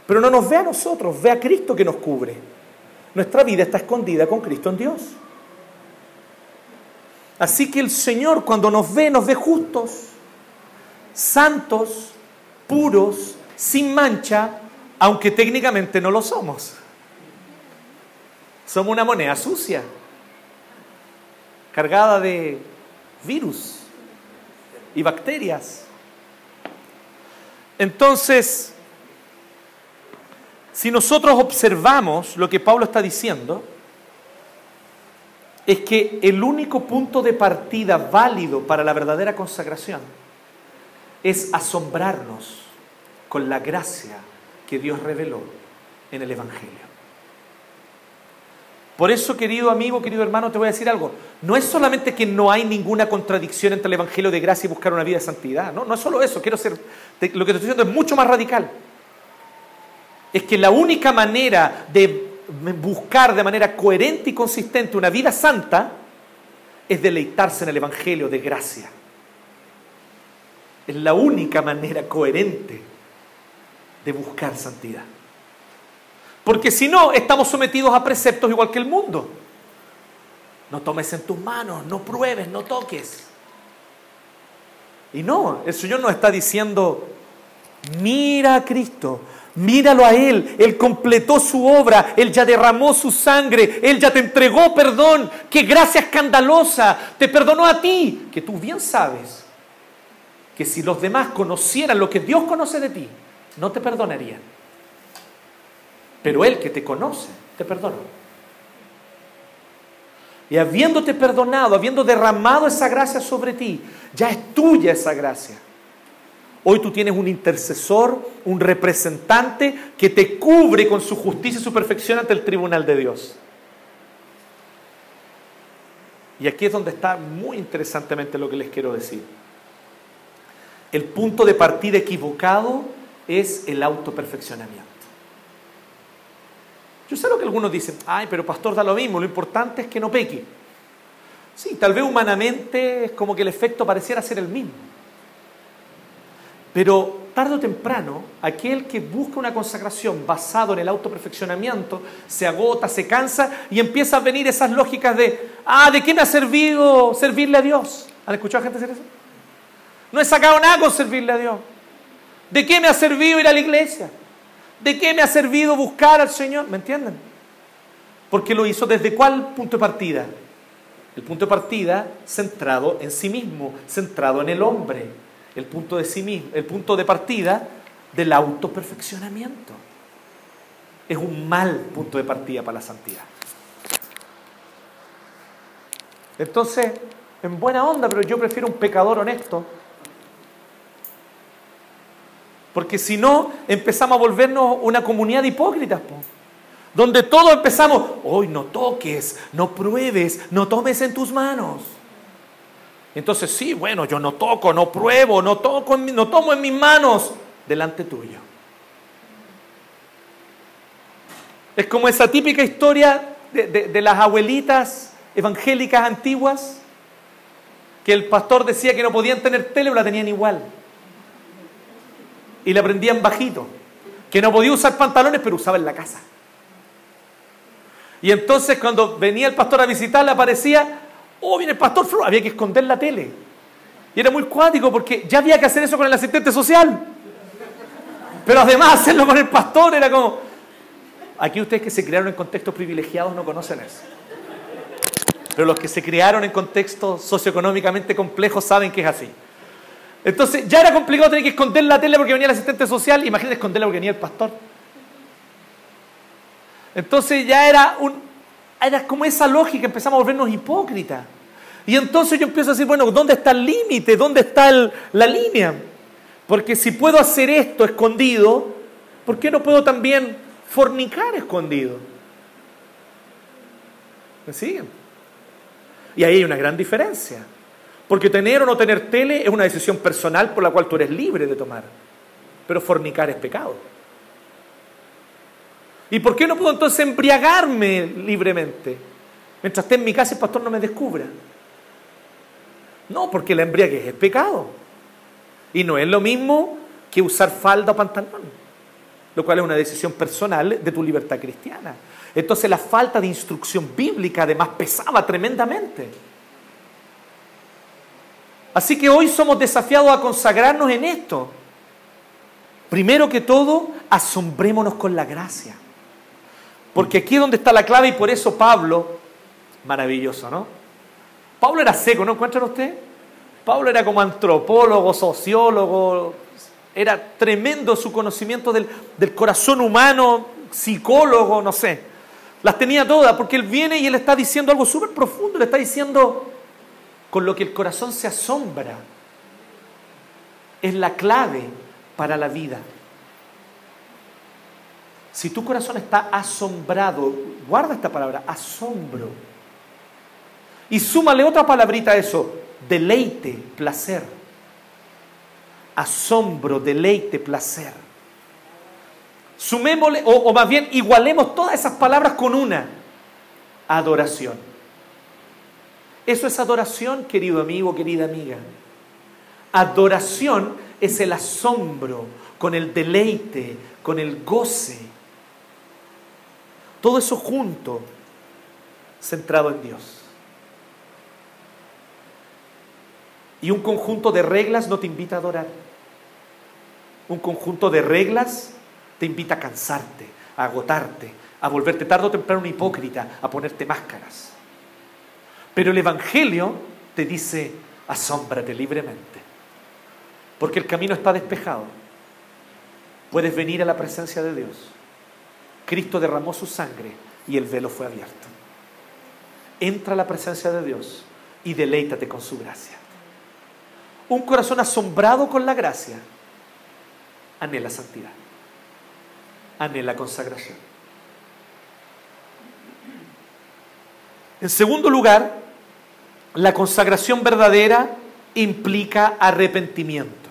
pero no nos ve a nosotros, ve a Cristo que nos cubre. Nuestra vida está escondida con Cristo en Dios. Así que el Señor cuando nos ve, nos ve justos, santos, puros, sin mancha, aunque técnicamente no lo somos. Somos una moneda sucia, cargada de virus y bacterias. Entonces, si nosotros observamos lo que Pablo está diciendo, es que el único punto de partida válido para la verdadera consagración es asombrarnos con la gracia que Dios reveló en el Evangelio. Por eso, querido amigo, querido hermano, te voy a decir algo. No es solamente que no hay ninguna contradicción entre el Evangelio de gracia y buscar una vida de santidad. No, no es solo eso. Quiero ser, lo que te estoy diciendo es mucho más radical es que la única manera de buscar de manera coherente y consistente una vida santa es deleitarse en el Evangelio de gracia. Es la única manera coherente de buscar santidad. Porque si no, estamos sometidos a preceptos igual que el mundo. No tomes en tus manos, no pruebes, no toques. Y no, el Señor nos está diciendo, mira a Cristo, Míralo a Él, Él completó su obra, Él ya derramó su sangre, Él ya te entregó perdón, qué gracia escandalosa, te perdonó a ti, que tú bien sabes que si los demás conocieran lo que Dios conoce de ti, no te perdonarían. Pero Él que te conoce, te perdona. Y habiéndote perdonado, habiendo derramado esa gracia sobre ti, ya es tuya esa gracia. Hoy tú tienes un intercesor, un representante que te cubre con su justicia y su perfección ante el tribunal de Dios. Y aquí es donde está muy interesantemente lo que les quiero decir. El punto de partida equivocado es el autoperfeccionamiento. Yo sé lo que algunos dicen, ay, pero pastor da lo mismo, lo importante es que no peque. Sí, tal vez humanamente es como que el efecto pareciera ser el mismo. Pero tarde o temprano, aquel que busca una consagración basado en el autoperfeccionamiento se agota, se cansa y empieza a venir esas lógicas de, ah, ¿de qué me ha servido servirle a Dios? ¿Han escuchado a gente decir eso? No he sacado nada con servirle a Dios. ¿De qué me ha servido ir a la iglesia? ¿De qué me ha servido buscar al Señor? ¿Me entienden? Porque lo hizo desde cuál punto de partida? El punto de partida centrado en sí mismo, centrado en el hombre. El punto de sí mismo, el punto de partida del autoperfeccionamiento. Es un mal punto de partida para la santidad. Entonces, en buena onda, pero yo prefiero un pecador honesto porque si no, empezamos a volvernos una comunidad de hipócritas, donde todos empezamos, hoy no toques, no pruebes, no tomes en tus manos. Entonces, sí, bueno, yo no toco, no pruebo, no, toco no tomo en mis manos delante tuyo. Es como esa típica historia de, las abuelitas evangélicas antiguas, que el pastor decía que no podían tener tele, pero la tenían igual y le aprendían bajito, que no podía usar pantalones, pero usaba en la casa. Y entonces cuando venía el pastor a visitarla, aparecía, oh, viene el pastor Flor, había que esconder la tele. Y era muy cuático porque ya había que hacer eso con el asistente social. Pero además hacerlo con el pastor era como... Aquí ustedes que se crearon en contextos privilegiados no conocen eso. Pero los que se criaron en contextos socioeconómicamente complejos saben que es así. Entonces ya era complicado tener que esconder la tele porque venía el asistente social, imagínate esconderla porque venía el pastor. Entonces ya era un era como esa lógica, empezamos a volvernos hipócritas. Y entonces yo empiezo a decir, bueno, ¿dónde está el límite? ¿Dónde está la línea? Porque si puedo hacer esto escondido, ¿por qué no puedo también fornicar escondido? ¿Me siguen? Y ahí hay una gran diferencia. Porque tener o no tener tele es una decisión personal por la cual tú eres libre de tomar. Pero fornicar es pecado. ¿Y por qué no puedo entonces embriagarme libremente? Mientras esté en mi casa el pastor no me descubra. No, porque la embriaguez es pecado. Y no es lo mismo que usar falda o pantalón. Lo cual es una decisión personal de tu libertad cristiana. Entonces la falta de instrucción bíblica además pesaba tremendamente. Así que hoy somos desafiados a consagrarnos en esto. Primero que todo, asombrémonos con la gracia. Porque aquí es donde está la clave y por eso Pablo, maravilloso, ¿no? Pablo era seco, ¿no encuentran usted? Pablo era como antropólogo, sociólogo, era tremendo su conocimiento del, del corazón humano, psicólogo, no sé. Las tenía todas porque él viene y él está diciendo algo súper profundo, le está diciendo, con lo que el corazón se asombra, es la clave para la vida. Si tu corazón está asombrado, guarda esta palabra, asombro. Y súmale otra palabrita a eso, deleite, placer. Asombro, deleite, placer. Sumémosle, o, o más bien igualemos todas esas palabras con una, adoración. Eso es adoración, querido amigo, querida amiga. Adoración es el asombro, con el deleite, con el goce. Todo eso junto, centrado en Dios. Y un conjunto de reglas no te invita a adorar. Un conjunto de reglas te invita a cansarte, a agotarte, a volverte tarde o temprano un hipócrita, a ponerte máscaras. Pero el Evangelio te dice, asómbrate libremente. porque el camino está despejado. Puedes venir a la presencia de Dios. Cristo derramó su sangre y el velo fue abierto. Entra a la presencia de Dios y deleítate con su gracia. Un corazón asombrado con la gracia anhela santidad, anhela consagración. En segundo lugar, la consagración verdadera implica arrepentimiento.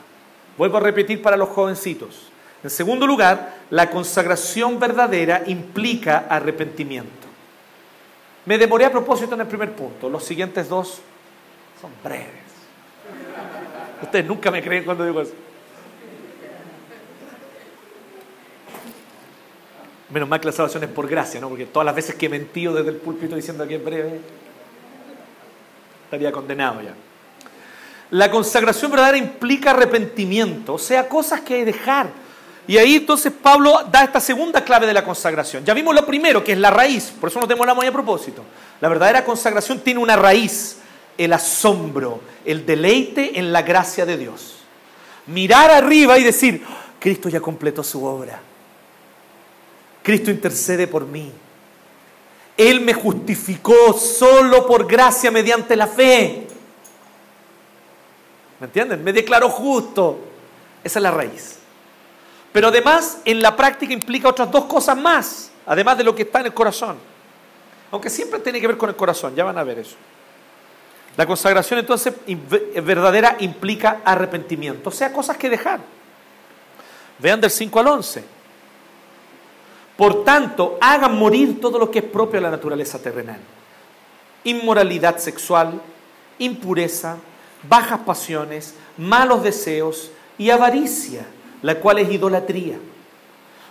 Vuelvo a repetir para los jovencitos. En segundo lugar, la consagración verdadera implica arrepentimiento. Me demoré a propósito en el primer punto. Los siguientes dos son breves. Ustedes nunca me creen cuando digo eso. Menos mal que la salvación es por gracia, ¿no? Porque todas las veces que he mentido desde el púlpito diciendo que es breve, estaría condenado ya. La consagración verdadera implica arrepentimiento, o sea, cosas que hay que dejar. Y ahí entonces Pablo da esta segunda clave de la consagración. Ya vimos lo primero, que es la raíz, por eso no tenemos la muy a propósito. La verdadera consagración tiene una raíz, el asombro, el deleite en la gracia de Dios. Mirar arriba y decir, Cristo ya completó su obra. Cristo intercede por mí. Él me justificó solo por gracia mediante la fe. ¿Me entienden? Me declaró justo. Esa es la raíz. Pero además, en la práctica implica otras dos cosas más, además de lo que está en el corazón. Aunque siempre tiene que ver con el corazón, ya van a ver eso. La consagración entonces verdadera implica arrepentimiento, o sea, cosas que dejar. Vean del 5 al 11. Por tanto, hagan morir todo lo que es propio de la naturaleza terrenal. Inmoralidad sexual, impureza, bajas pasiones, malos deseos y avaricia, la cual es idolatría.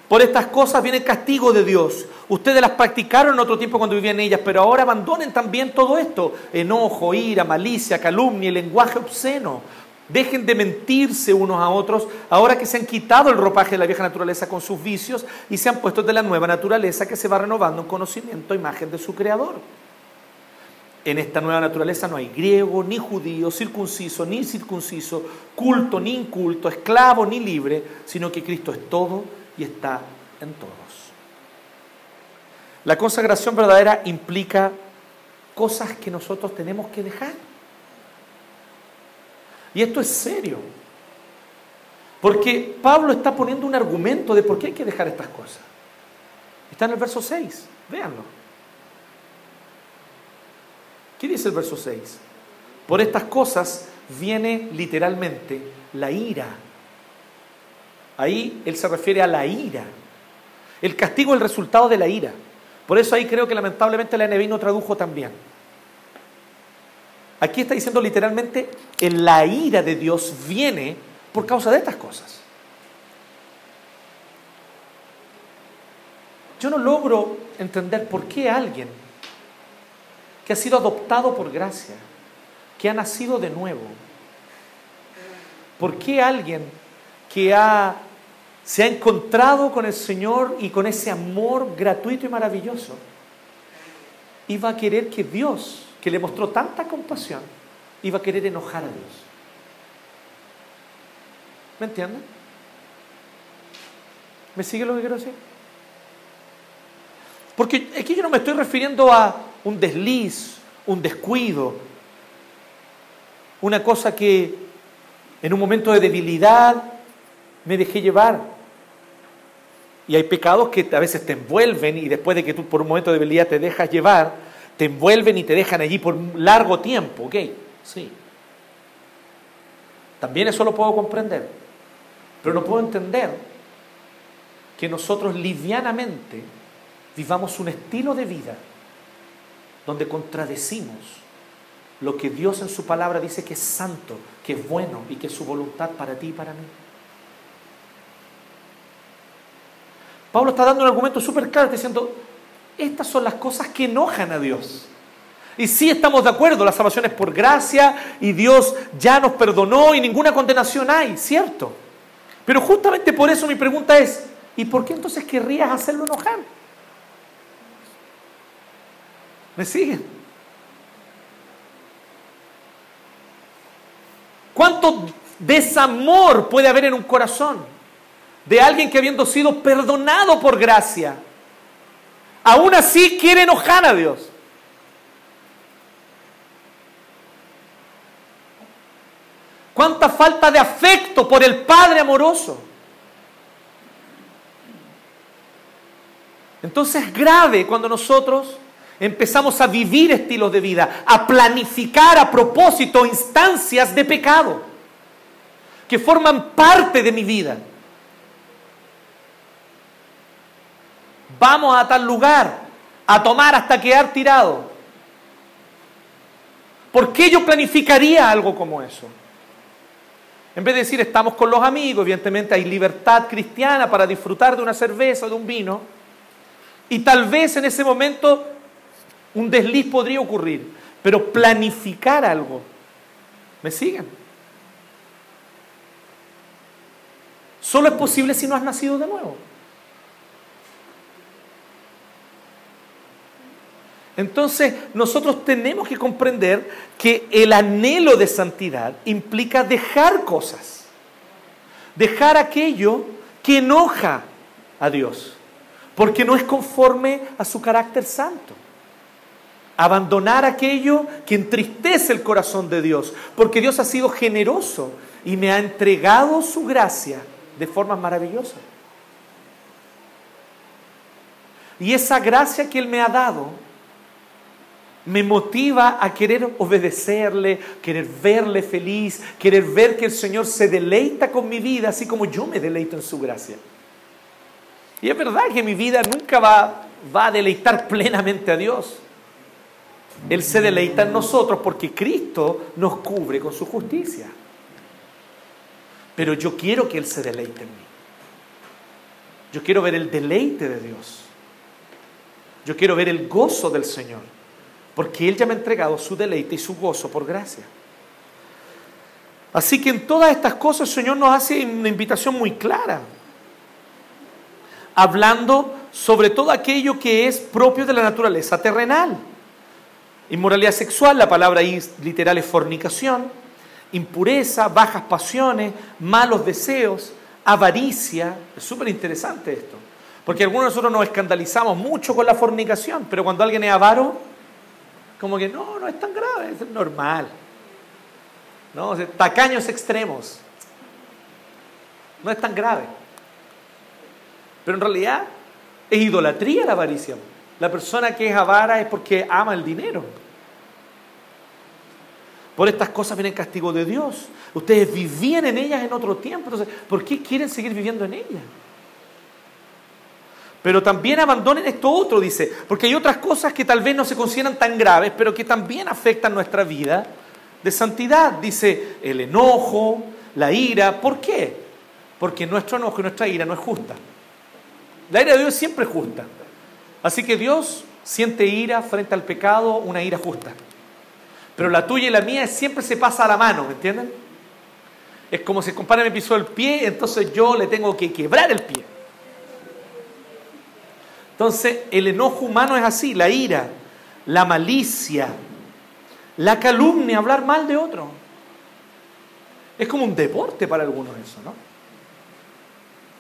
Por estas cosas viene el castigo de Dios. Ustedes las practicaron en otro tiempo cuando vivían ellas, pero ahora abandonen también todo esto. Enojo, ira, malicia, calumnia, lenguaje obsceno. Dejen de mentirse unos a otros ahora que se han quitado el ropaje de la vieja naturaleza con sus vicios y se han puesto de la nueva naturaleza que se va renovando en conocimiento, imagen de su Creador. En esta nueva naturaleza no hay griego, ni judío, circunciso, ni circunciso, culto, ni inculto, esclavo, ni libre, sino que Cristo es todo y está en todos. La consagración verdadera implica cosas que nosotros tenemos que dejar. Y esto es serio. Porque Pablo está poniendo un argumento de por qué hay que dejar estas cosas. Está en el verso 6, véanlo. ¿Qué dice el verso 6? Por estas cosas viene literalmente la ira. Ahí él se refiere a la ira. El castigo es el resultado de la ira. Por eso ahí creo que lamentablemente la NBI no tradujo también. Aquí está diciendo literalmente, la ira de Dios viene por causa de estas cosas. Yo no logro entender por qué alguien ha sido adoptado por gracia, que ha nacido de nuevo. ¿Por qué alguien que ha, se ha encontrado con el Señor y con ese amor gratuito y maravilloso iba a querer que Dios, que le mostró tanta compasión, iba a querer enojar a Dios? ¿Me entienden? ¿Me sigue lo que quiero decir? Porque aquí yo no me estoy refiriendo a un desliz, un descuido, una cosa que en un momento de debilidad me dejé llevar. Y hay pecados que a veces te envuelven y después de que tú por un momento de debilidad te dejas llevar, te envuelven y te dejan allí por un largo tiempo, ¿ok? Sí. También eso lo puedo comprender. Pero no puedo entender que nosotros livianamente vivamos un estilo de vida donde contradecimos lo que Dios en su palabra dice que es santo, que es bueno y que es su voluntad para ti y para mí. Pablo está dando un argumento súper claro diciendo, estas son las cosas que enojan a Dios. Y sí estamos de acuerdo, la salvación es por gracia y Dios ya nos perdonó y ninguna condenación hay, ¿cierto? Pero justamente por eso mi pregunta es, ¿y por qué entonces querrías hacerlo enojar? ¿Me siguen? ¿Cuántos desamor puede haber en un corazón de alguien que habiendo sido perdonado por gracia, aún así quiere enojar a Dios? ¿Cuánta falta de afecto por el Padre amoroso? Entonces es grave cuando nosotros empezamos a vivir estilos de vida, a planificar a propósito instancias de pecado que forman parte de mi vida. Vamos a tal lugar a tomar hasta quedar tirado. ¿Por qué yo planificaría algo como eso? En vez de decir estamos con los amigos, evidentemente hay libertad cristiana para disfrutar de una cerveza o de un vino, y tal vez en ese momento un desliz podría ocurrir, pero planificar algo. ¿Me siguen? Solo es posible si no has nacido de nuevo. Entonces, nosotros tenemos que comprender que el anhelo de santidad implica dejar cosas, dejar aquello que enoja a Dios porque no es conforme a su carácter santo. Abandonar aquello que entristece el corazón de Dios, porque Dios ha sido generoso y me ha entregado su gracia de formas maravillosas. Y esa gracia que Él me ha dado me motiva a querer obedecerle, querer verle feliz, querer ver que el Señor se deleita con mi vida, así como yo me deleito en su gracia. Y es verdad que mi vida nunca va, va a deleitar plenamente a Dios. Él se deleita en nosotros porque Cristo nos cubre con su justicia. Pero yo quiero que Él se deleite en mí. Yo quiero ver el deleite de Dios. Yo quiero ver el gozo del Señor. Porque Él ya me ha entregado su deleite y su gozo por gracia. Así que en todas estas cosas el Señor nos hace una invitación muy clara hablando sobre todo aquello que es propio de la naturaleza terrenal. Inmoralidad sexual, la palabra ahí literal es fornicación, impureza, bajas pasiones, malos deseos, avaricia. Es súper interesante esto. Porque algunos de nosotros nos escandalizamos mucho con la fornicación, pero cuando alguien es avaro, como que no, no es tan grave, es normal. ¿No? tacaños extremos. No es tan grave. Pero en realidad es idolatría la avaricia. La persona que es avara es porque ama el dinero. Por estas cosas viene el castigo de Dios. Ustedes vivían en ellas en otro tiempo. Entonces, ¿por qué quieren seguir viviendo en ellas? Pero también abandonen esto otro, dice, porque hay otras cosas que tal vez no se consideran tan graves, pero que también afectan nuestra vida de santidad. Dice el enojo, la ira. ¿Por qué? Porque nuestro enojo y nuestra ira no es justa. La ira de Dios siempre es justa. Así que Dios siente ira frente al pecado, una ira justa. Pero la tuya y la mía siempre se pasa a la mano, ¿me entienden? Es como si el compadre me pisó el pie, entonces yo le tengo que quebrar el pie. Entonces, el enojo humano es así, la ira, la malicia, la calumnia, hablar mal de otro. Es como un deporte para algunos eso, ¿no?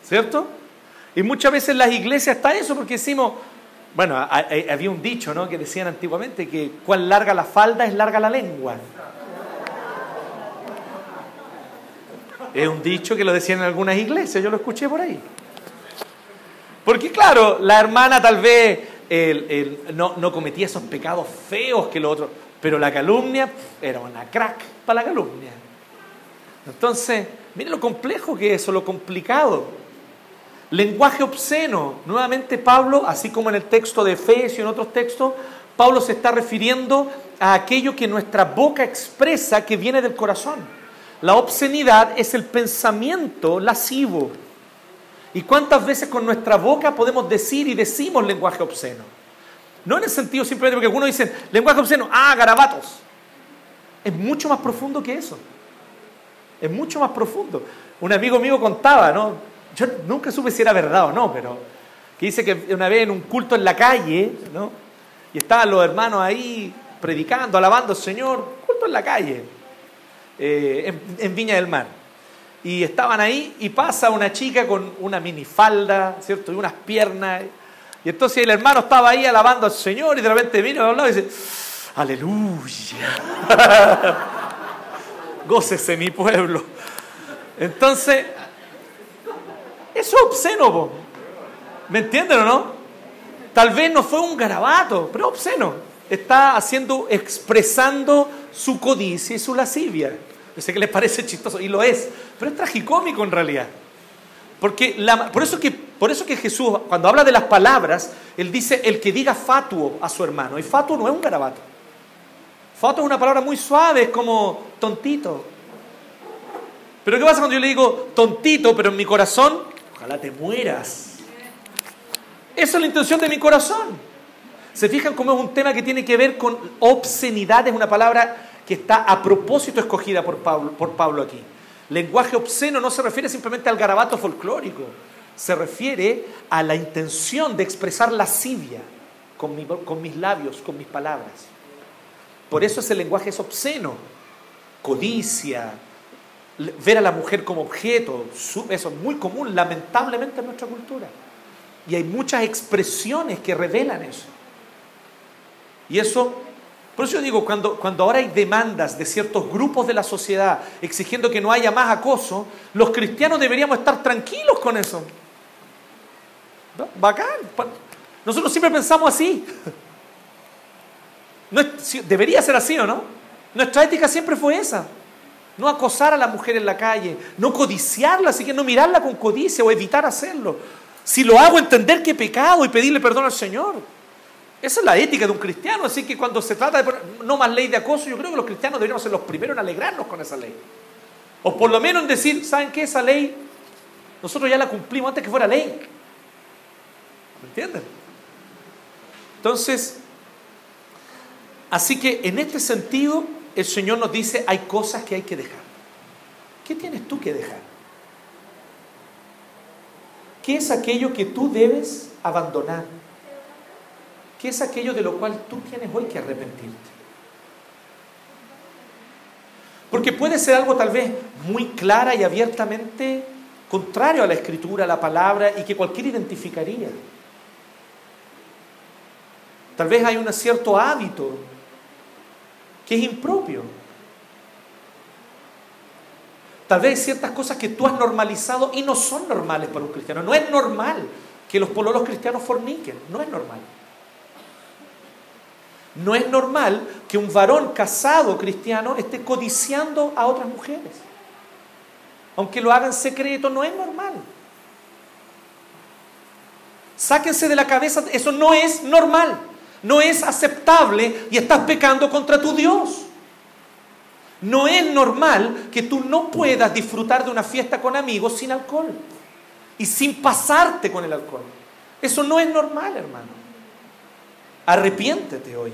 ¿Cierto? Y muchas veces en las iglesias está eso porque decimos, bueno, había un dicho, ¿no? Que decían antiguamente que cuán larga la falda es larga la lengua. Es un dicho que lo decían en algunas iglesias, yo lo escuché por ahí. Porque claro, la hermana tal vez no, cometía esos pecados feos que lo otro, pero la calumnia era una crack para la calumnia. Entonces, mire lo complejo que es eso, lo complicado. Lenguaje obsceno. Nuevamente Pablo, así como en el texto de Efesios y en otros textos, Pablo se está refiriendo a aquello que nuestra boca expresa que viene del corazón. La obscenidad es el pensamiento lascivo. ¿Y cuántas veces con nuestra boca podemos decir y decimos lenguaje obsceno? No en el sentido simplemente porque algunos dicen lenguaje obsceno, ah, garabatos. Es mucho más profundo que eso. Es mucho más profundo. Un amigo mío contaba, ¿no? Yo nunca supe si era verdad o no, pero que dice que una vez en un culto en la calle, ¿no? Y estaban los hermanos ahí predicando, alabando al Señor, culto en la calle, eh, en, Viña del Mar. y estaban ahí y pasa una chica con una minifalda, ¿cierto? Y unas piernas. Y entonces el hermano estaba ahí alabando al Señor y de repente vino a lado y dice, aleluya. Gócese mi pueblo. Entonces, eso es obsceno, ¿me entienden o no? Tal vez no fue un garabato, pero obsceno. Está haciendo, expresando su codicia y su lascivia. Yo que les parece chistoso, y lo es, pero es tragicómico en realidad. Porque por, eso que, por eso que Jesús, cuando habla de las palabras, él dice el que diga fatuo a su hermano. Y fatuo no es un garabato. Fatuo es una palabra muy suave, es como tontito. Pero ¿qué pasa cuando yo le digo tontito, pero en mi corazón, ojalá te mueras? Esa es la intención de mi corazón. ¿Se fijan cómo es un tema que tiene que ver con obscenidad? Es una palabra que está a propósito escogida por Pablo, aquí. Lenguaje obsceno no se refiere simplemente al garabato folclórico, se refiere a la intención de expresar lascivia con mis labios, con mis palabras. Por eso ese lenguaje es obsceno. Codicia, ver a la mujer como objeto, eso es muy común, lamentablemente, en nuestra cultura. Y hay muchas expresiones que revelan eso. Y eso, por eso yo digo, cuando, cuando ahora hay demandas de ciertos grupos de la sociedad exigiendo que no haya más acoso, los cristianos deberíamos estar tranquilos con eso. Bacán. Nosotros siempre pensamos así. No debería ser así o no. Nuestra ética siempre fue esa. No acosar a la mujer en la calle, no codiciarla, así que no mirarla con codicia o evitar hacerlo. Si lo hago, entender que he pecado y pedirle perdón al Señor. Esa es la ética de un cristiano, así que cuando se trata de no más ley de acoso, yo creo que los cristianos deberíamos ser los primeros en alegrarnos con esa ley. O por lo menos en decir, ¿saben qué? Esa ley nosotros ya la cumplimos antes que fuera ley. ¿Me entienden? Entonces, así que en este sentido, el Señor nos dice, hay cosas que hay que dejar. ¿Qué tienes tú que dejar? ¿Qué es aquello que tú debes abandonar? ¿Qué es aquello de lo cual tú tienes hoy que arrepentirte? Porque puede ser algo tal vez muy clara y abiertamente contrario a la escritura, a la palabra, y que cualquiera identificaría. Tal vez hay un cierto hábito que es impropio. Tal vez hay ciertas cosas que tú has normalizado y no son normales para un cristiano. No es normal que los pololos cristianos forniquen, no es normal. No es normal que un varón casado cristiano esté codiciando a otras mujeres. Aunque lo haga en secreto, no es normal. Sáquense de la cabeza, eso no es normal, no es aceptable y estás pecando contra tu Dios. No es normal que tú no puedas disfrutar de una fiesta con amigos sin alcohol y sin pasarte con el alcohol. Eso no es normal, hermano. Arrepiéntete hoy.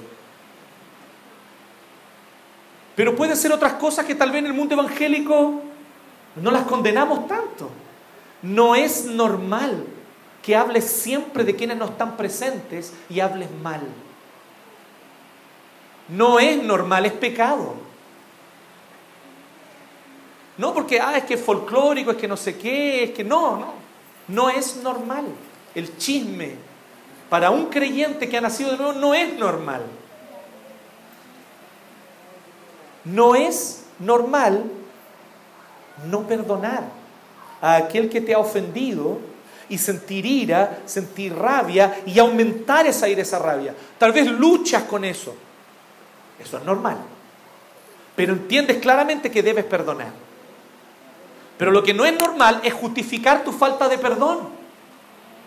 Pero puede ser otras cosas que tal vez en el mundo evangélico no las condenamos tanto. No es normal que hables siempre de quienes no están presentes y hables mal. No es normal, es pecado. No porque, ah, es que es folclórico, es que no sé qué, es que no, no. No es normal. El chisme para un creyente que ha nacido de nuevo no es normal. No es normal no perdonar a aquel que te ha ofendido y sentir ira, sentir rabia y aumentar esa ira, esa rabia. Tal vez luchas con eso. Eso es normal. Pero entiendes claramente que debes perdonar. Pero lo que no es normal es justificar tu falta de perdón.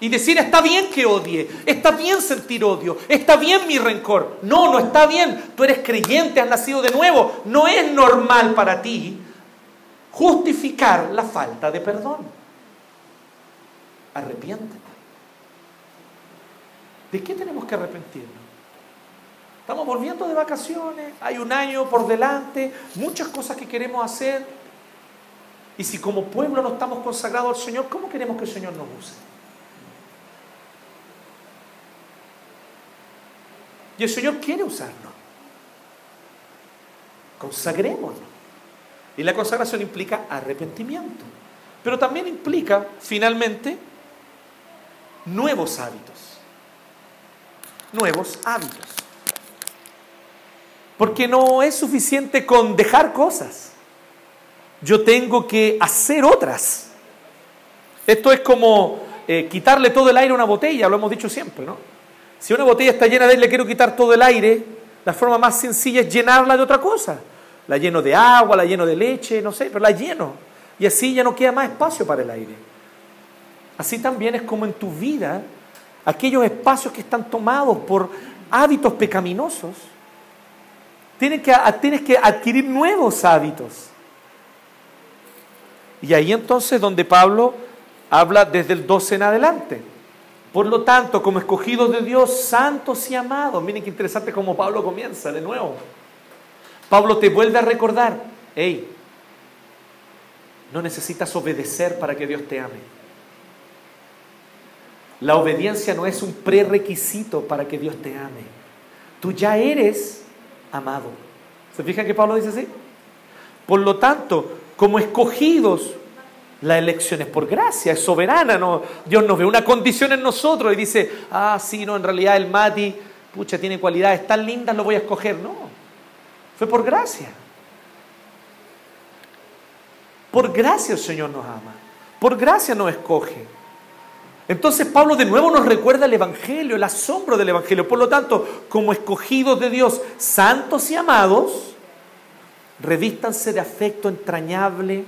Y decir, está bien que odie, está bien sentir odio, está bien mi rencor. No, no está bien. Tú eres creyente, has nacido de nuevo. No es normal para ti justificar la falta de perdón. Arrepiéntete. ¿De qué tenemos que arrepentirnos? Estamos volviendo de vacaciones, hay un año por delante, muchas cosas que queremos hacer, y si como pueblo no estamos consagrados al Señor, ¿cómo queremos que el Señor nos use? Y el Señor quiere usarnos. Consagrémonos. Y la consagración implica arrepentimiento. Pero también implica, finalmente, nuevos hábitos. Nuevos hábitos. Porque no es suficiente con dejar cosas. Yo tengo que hacer otras. Esto es como eh, quitarle todo el aire a una botella, lo hemos dicho siempre, ¿no? Si una botella está llena de aire, le quiero quitar todo el aire, la forma más sencilla es llenarla de otra cosa. La lleno de agua, la lleno de leche, no sé, pero la lleno. Y así ya no queda más espacio para el aire. Así también es como en tu vida, aquellos espacios que están tomados por hábitos pecaminosos, tienes que, tienes que adquirir nuevos hábitos. Y ahí entonces donde Pablo habla desde el 12 en adelante. Por lo tanto, como escogidos de Dios, santos y amados, miren qué interesante cómo Pablo comienza de nuevo. Pablo te vuelve a recordar, hey, no necesitas obedecer para que Dios te ame. La obediencia no es un prerequisito para que Dios te ame. Tú ya eres amado. ¿Se fijan que Pablo dice así? Por lo tanto, como escogidos, la elección es por gracia, es soberana. No, Dios nos ve una condición en nosotros y dice, ah, sí, no, en realidad el Mati, pucha, tiene cualidades tan lindas, lo voy a escoger. No, fue por gracia. Por gracia el Señor nos ama. Por gracia nos escoge. Entonces Pablo de nuevo nos recuerda el Evangelio, el asombro del Evangelio. Por lo tanto, como escogidos de Dios, santos y amados, revístanse de afecto entrañable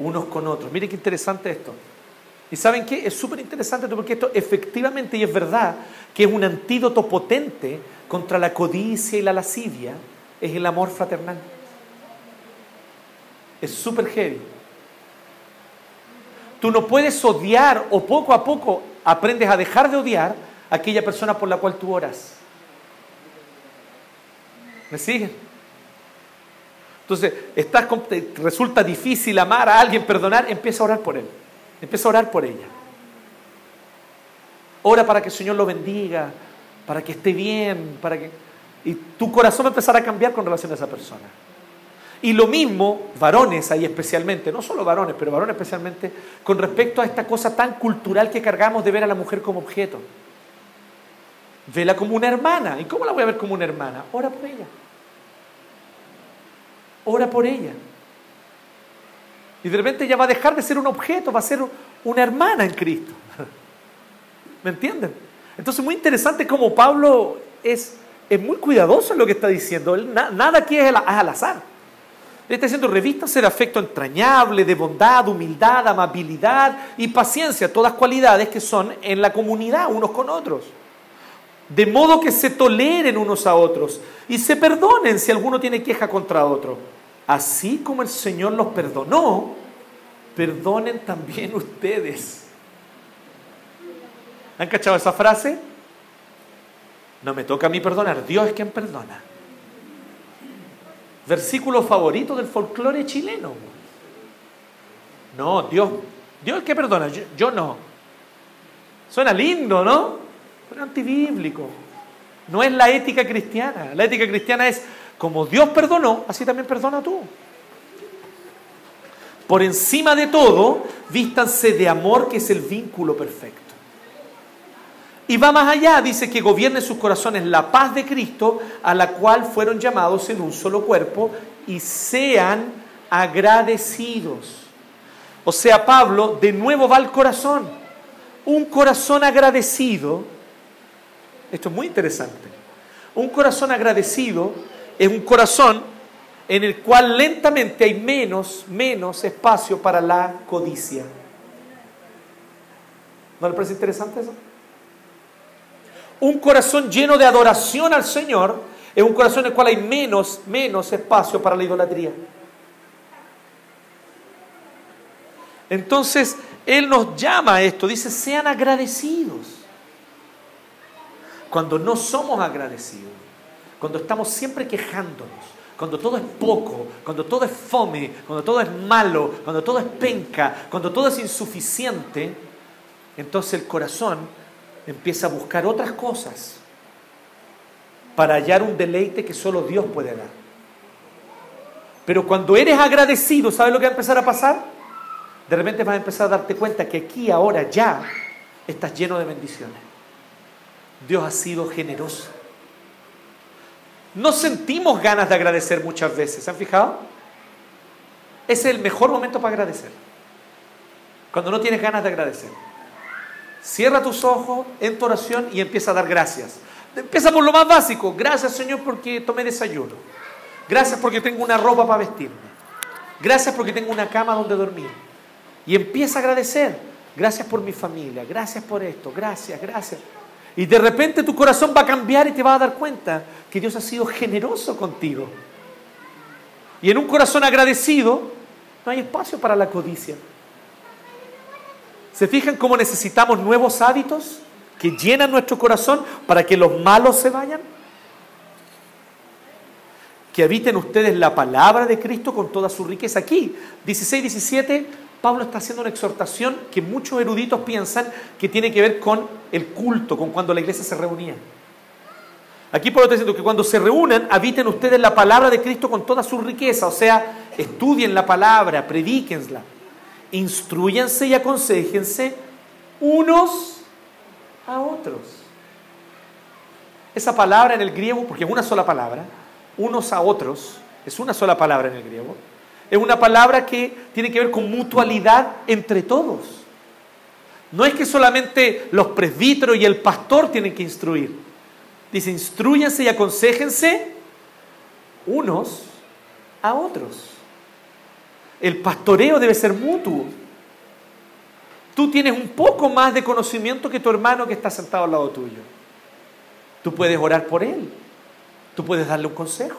unos con otros. Miren qué interesante esto. ¿Y saben qué? Es súper interesante porque esto efectivamente y es verdad que es un antídoto potente contra la codicia y la lascivia es el amor fraternal. Es súper heavy. Tú no puedes odiar o poco a poco aprendes a dejar de odiar a aquella persona por la cual tú oras. ¿Me siguen? Entonces, resulta difícil amar a alguien, perdonar, empieza a orar por él. Empieza a orar por ella. Ora para que el Señor lo bendiga, para que esté bien, para que y tu corazón va a empezar a cambiar con relación a esa persona. Y lo mismo, varones ahí especialmente, no solo varones, pero varones especialmente, con respecto a esta cosa tan cultural que cargamos de ver a la mujer como objeto. Vela como una hermana. ¿Y cómo la voy a ver como una hermana? Ora por ella. Ora por ella. Y de repente ella va a dejar de ser un objeto, va a ser una hermana en Cristo. ¿Me entienden? Entonces, muy interesante cómo Pablo es es muy cuidadoso en lo que está diciendo. nada aquí es, al azar. Él está diciendo, revístanse de afecto entrañable, de bondad, humildad, amabilidad y paciencia, todas cualidades que son en la comunidad unos con otros. De modo que se toleren unos a otros y se perdonen si alguno tiene queja contra otro. Así como el Señor los perdonó, perdonen también ustedes. ¿Han cachado esa frase? No me toca a mí perdonar, Dios es quien perdona. Versículo favorito del folclore chileno. No, Dios, Dios que perdona, yo, no. Suena lindo, ¿no? Pero antibíblico. No es la ética cristiana. La ética cristiana es como Dios perdonó, así también perdona tú. Por encima de todo, vístanse de amor que es el vínculo perfecto. Y va más allá, dice que gobierne sus corazones la paz de Cristo, a la cual fueron llamados en un solo cuerpo, y sean agradecidos. O sea, Pablo de nuevo va al corazón. Un corazón agradecido, esto es muy interesante, un corazón agradecido es un corazón en el cual lentamente hay menos, menos espacio para la codicia. ¿No le parece interesante eso? Un corazón lleno de adoración al Señor es un corazón en el cual hay menos, menos espacio para la idolatría. Entonces, Él nos llama a esto, dice, sean agradecidos. Cuando no somos agradecidos, cuando estamos siempre quejándonos, cuando todo es poco, cuando todo es fome, cuando todo es malo, cuando todo es penca, cuando todo es insuficiente, entonces el corazón empieza a buscar otras cosas para hallar un deleite que solo Dios puede dar. Pero cuando eres agradecido, ¿sabes lo que va a empezar a pasar? De repente vas a empezar a darte cuenta que aquí, ahora, ya, estás lleno de bendiciones. Dios ha sido generoso. No sentimos ganas de agradecer muchas veces, ¿se han fijado? Es el mejor momento para agradecer. Cuando no tienes ganas de agradecer. Cierra tus ojos en tu oración y empieza a dar gracias. Empieza por lo más básico. Gracias Señor porque tomé desayuno. Gracias porque tengo una ropa para vestirme. Gracias porque tengo una cama donde dormir. Y empieza a agradecer. Gracias por mi familia. Gracias por esto. Gracias, gracias. Y de repente tu corazón va a cambiar y te vas a dar cuenta que Dios ha sido generoso contigo. Y en un corazón agradecido no hay espacio para la codicia. ¿Se fijan cómo necesitamos nuevos hábitos que llenan nuestro corazón para que los malos se vayan? Que habiten ustedes la palabra de Cristo con toda su riqueza. Aquí, 16, 17, Pablo está haciendo una exhortación que muchos eruditos piensan que tiene que ver con el culto, con cuando la iglesia se reunía. Aquí Pablo está diciendo que cuando se reúnan, habiten ustedes la palabra de Cristo con toda su riqueza, o sea, estudien la palabra, predíquensla, instruyanse y aconsejense unos a otros. Esa palabra en el griego, porque es una sola palabra, unos a otros, es una sola palabra en el griego, es una palabra que tiene que ver con mutualidad entre todos. No es que solamente los presbíteros y el pastor tienen que instruir. Dice, instruyanse y aconsejense unos a otros. El pastoreo debe ser mutuo. Tú tienes un poco más de conocimiento que tu hermano que está sentado al lado tuyo. Tú puedes orar por él. Tú puedes darle un consejo.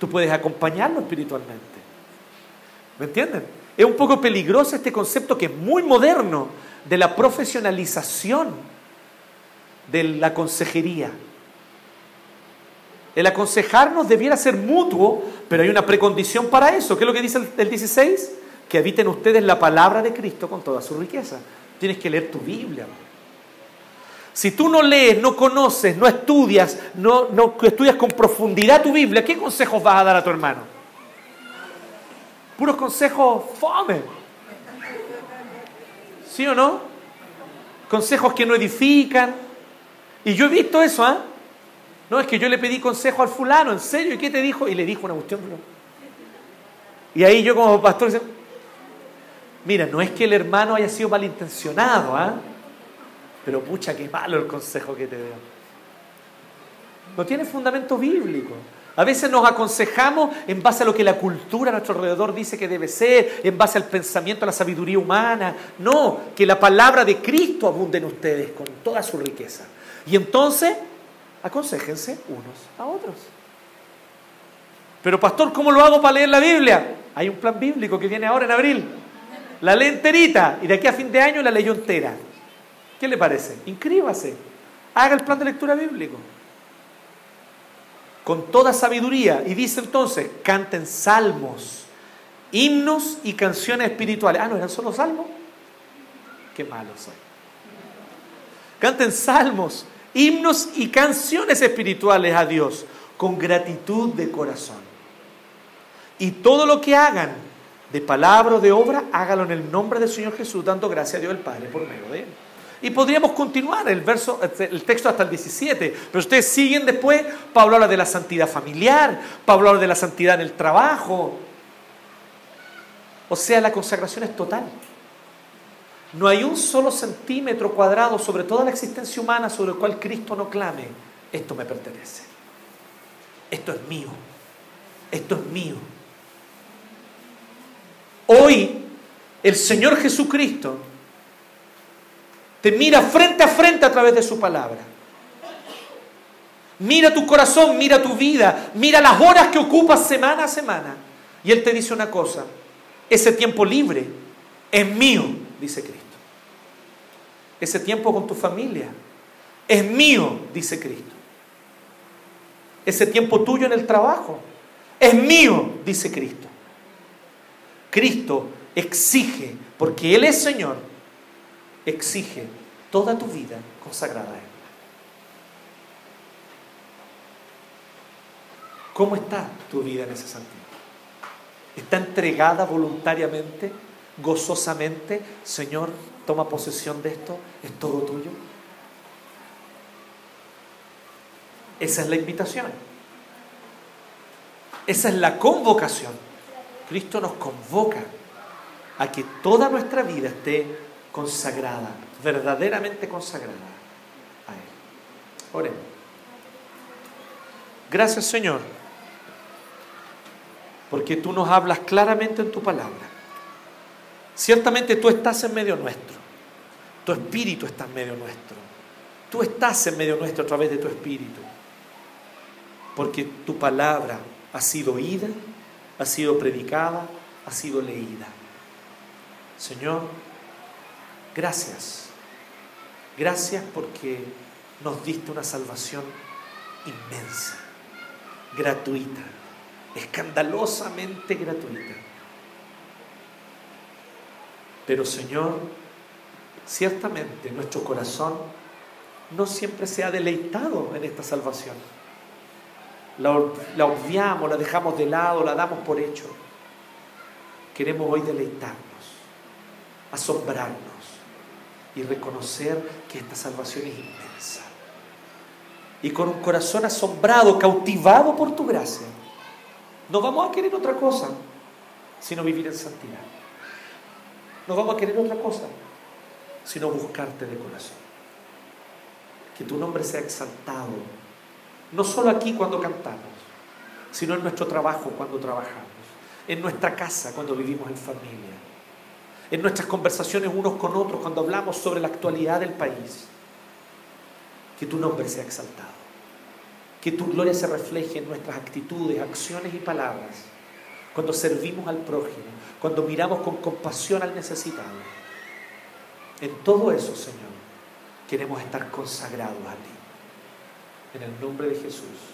Tú puedes acompañarlo espiritualmente. ¿Me entienden? Es un poco peligroso este concepto que es muy moderno de la profesionalización de la consejería. El aconsejarnos debiera ser mutuo, pero hay una precondición para eso. ¿Qué es lo que dice el, 16? Que habiten ustedes la palabra de Cristo con toda su riqueza. Tienes que leer tu Biblia. Si tú no lees, no conoces, no estudias, no, estudias con profundidad tu Biblia, ¿qué consejos vas a dar a tu hermano? Puros consejos fome. ¿Sí o no? Consejos que no edifican. Y yo he visto eso, ¿ah? No, es que yo le pedí consejo al fulano, ¿en serio? ¿Y qué te dijo? Y le dijo una cuestión. Y ahí yo como pastor, mira, no es que el hermano haya sido malintencionado, ¿ah? Pero pucha, qué malo el consejo que te dio. No tiene fundamento bíblico. A veces nos aconsejamos en base a lo que la cultura a nuestro alrededor dice que debe ser, en base al pensamiento, a la sabiduría humana. No, que la palabra de Cristo abunde en ustedes con toda su riqueza. Y entonces aconsejense unos a otros. Pero pastor, ¿cómo lo hago para leer la Biblia? Hay un plan bíblico que viene ahora en abril. La lee enterita y de aquí a fin de año la leyó entera. ¿Qué le parece? Inscríbase. Haga el plan de lectura bíblico. Con toda sabiduría. Y dice entonces, canten salmos, himnos y canciones espirituales. Ah, ¿no eran solo salmos? Qué malo soy. Canten salmos, himnos y canciones espirituales a Dios con gratitud de corazón. Y todo lo que hagan, de palabra o de obra, hágalo en el nombre del Señor Jesús, dando gracias a Dios el Padre por medio de él. Y podríamos continuar el, verso, el texto hasta el 17, pero ustedes siguen después, Pablo habla de la santidad familiar, Pablo habla de la santidad en el trabajo. O sea, la consagración es total. No hay un solo centímetro cuadrado sobre toda la existencia humana sobre el cual Cristo no clame, esto me pertenece, esto es mío, esto es mío. Hoy el Señor Jesucristo te mira frente a frente a través de su palabra. Mira tu corazón, mira tu vida, mira las horas que ocupas semana a semana. Y Él te dice una cosa, ese tiempo libre es mío, dice Cristo ese tiempo con tu familia. Es mío, dice Cristo. Ese tiempo tuyo en el trabajo. Es mío, dice Cristo. Cristo exige, porque Él es Señor, exige toda tu vida consagrada a Él. ¿Cómo está tu vida en ese sentido? está entregada voluntariamente, gozosamente, Señor, toma posesión de esto, es todo tuyo. Esa es la invitación. Esa es la convocación. Cristo nos convoca a que toda nuestra vida esté consagrada, verdaderamente consagrada a Él. Oremos. Gracias Señor, porque tú nos hablas claramente en tu palabra. Ciertamente tú estás en medio nuestro, tu espíritu está en medio nuestro, tú estás en medio nuestro a través de tu espíritu, porque tu palabra ha sido oída, ha sido predicada, ha sido leída. Señor, gracias. Gracias porque nos diste una salvación inmensa, gratuita, escandalosamente gratuita. Pero Señor, ciertamente nuestro corazón no siempre se ha deleitado en esta salvación la, la obviamos, la dejamos de lado, la damos por hecho. Queremos hoy deleitarnos, asombrarnos y reconocer que esta salvación es inmensa. Y con un corazón asombrado, cautivado por tu gracia, no vamos a querer otra cosa sino vivir en santidad. No vamos a querer otra cosa sino buscarte de corazón. Que tu nombre sea exaltado no solo aquí cuando cantamos, sino en nuestro trabajo cuando trabajamos, en nuestra casa cuando vivimos en familia, en nuestras conversaciones unos con otros cuando hablamos sobre la actualidad del país. Que tu nombre sea exaltado, que tu gloria se refleje en nuestras actitudes, acciones y palabras, cuando servimos al prójimo, cuando miramos con compasión al necesitado. En todo eso, Señor, queremos estar consagrados a ti. En el nombre de Jesús.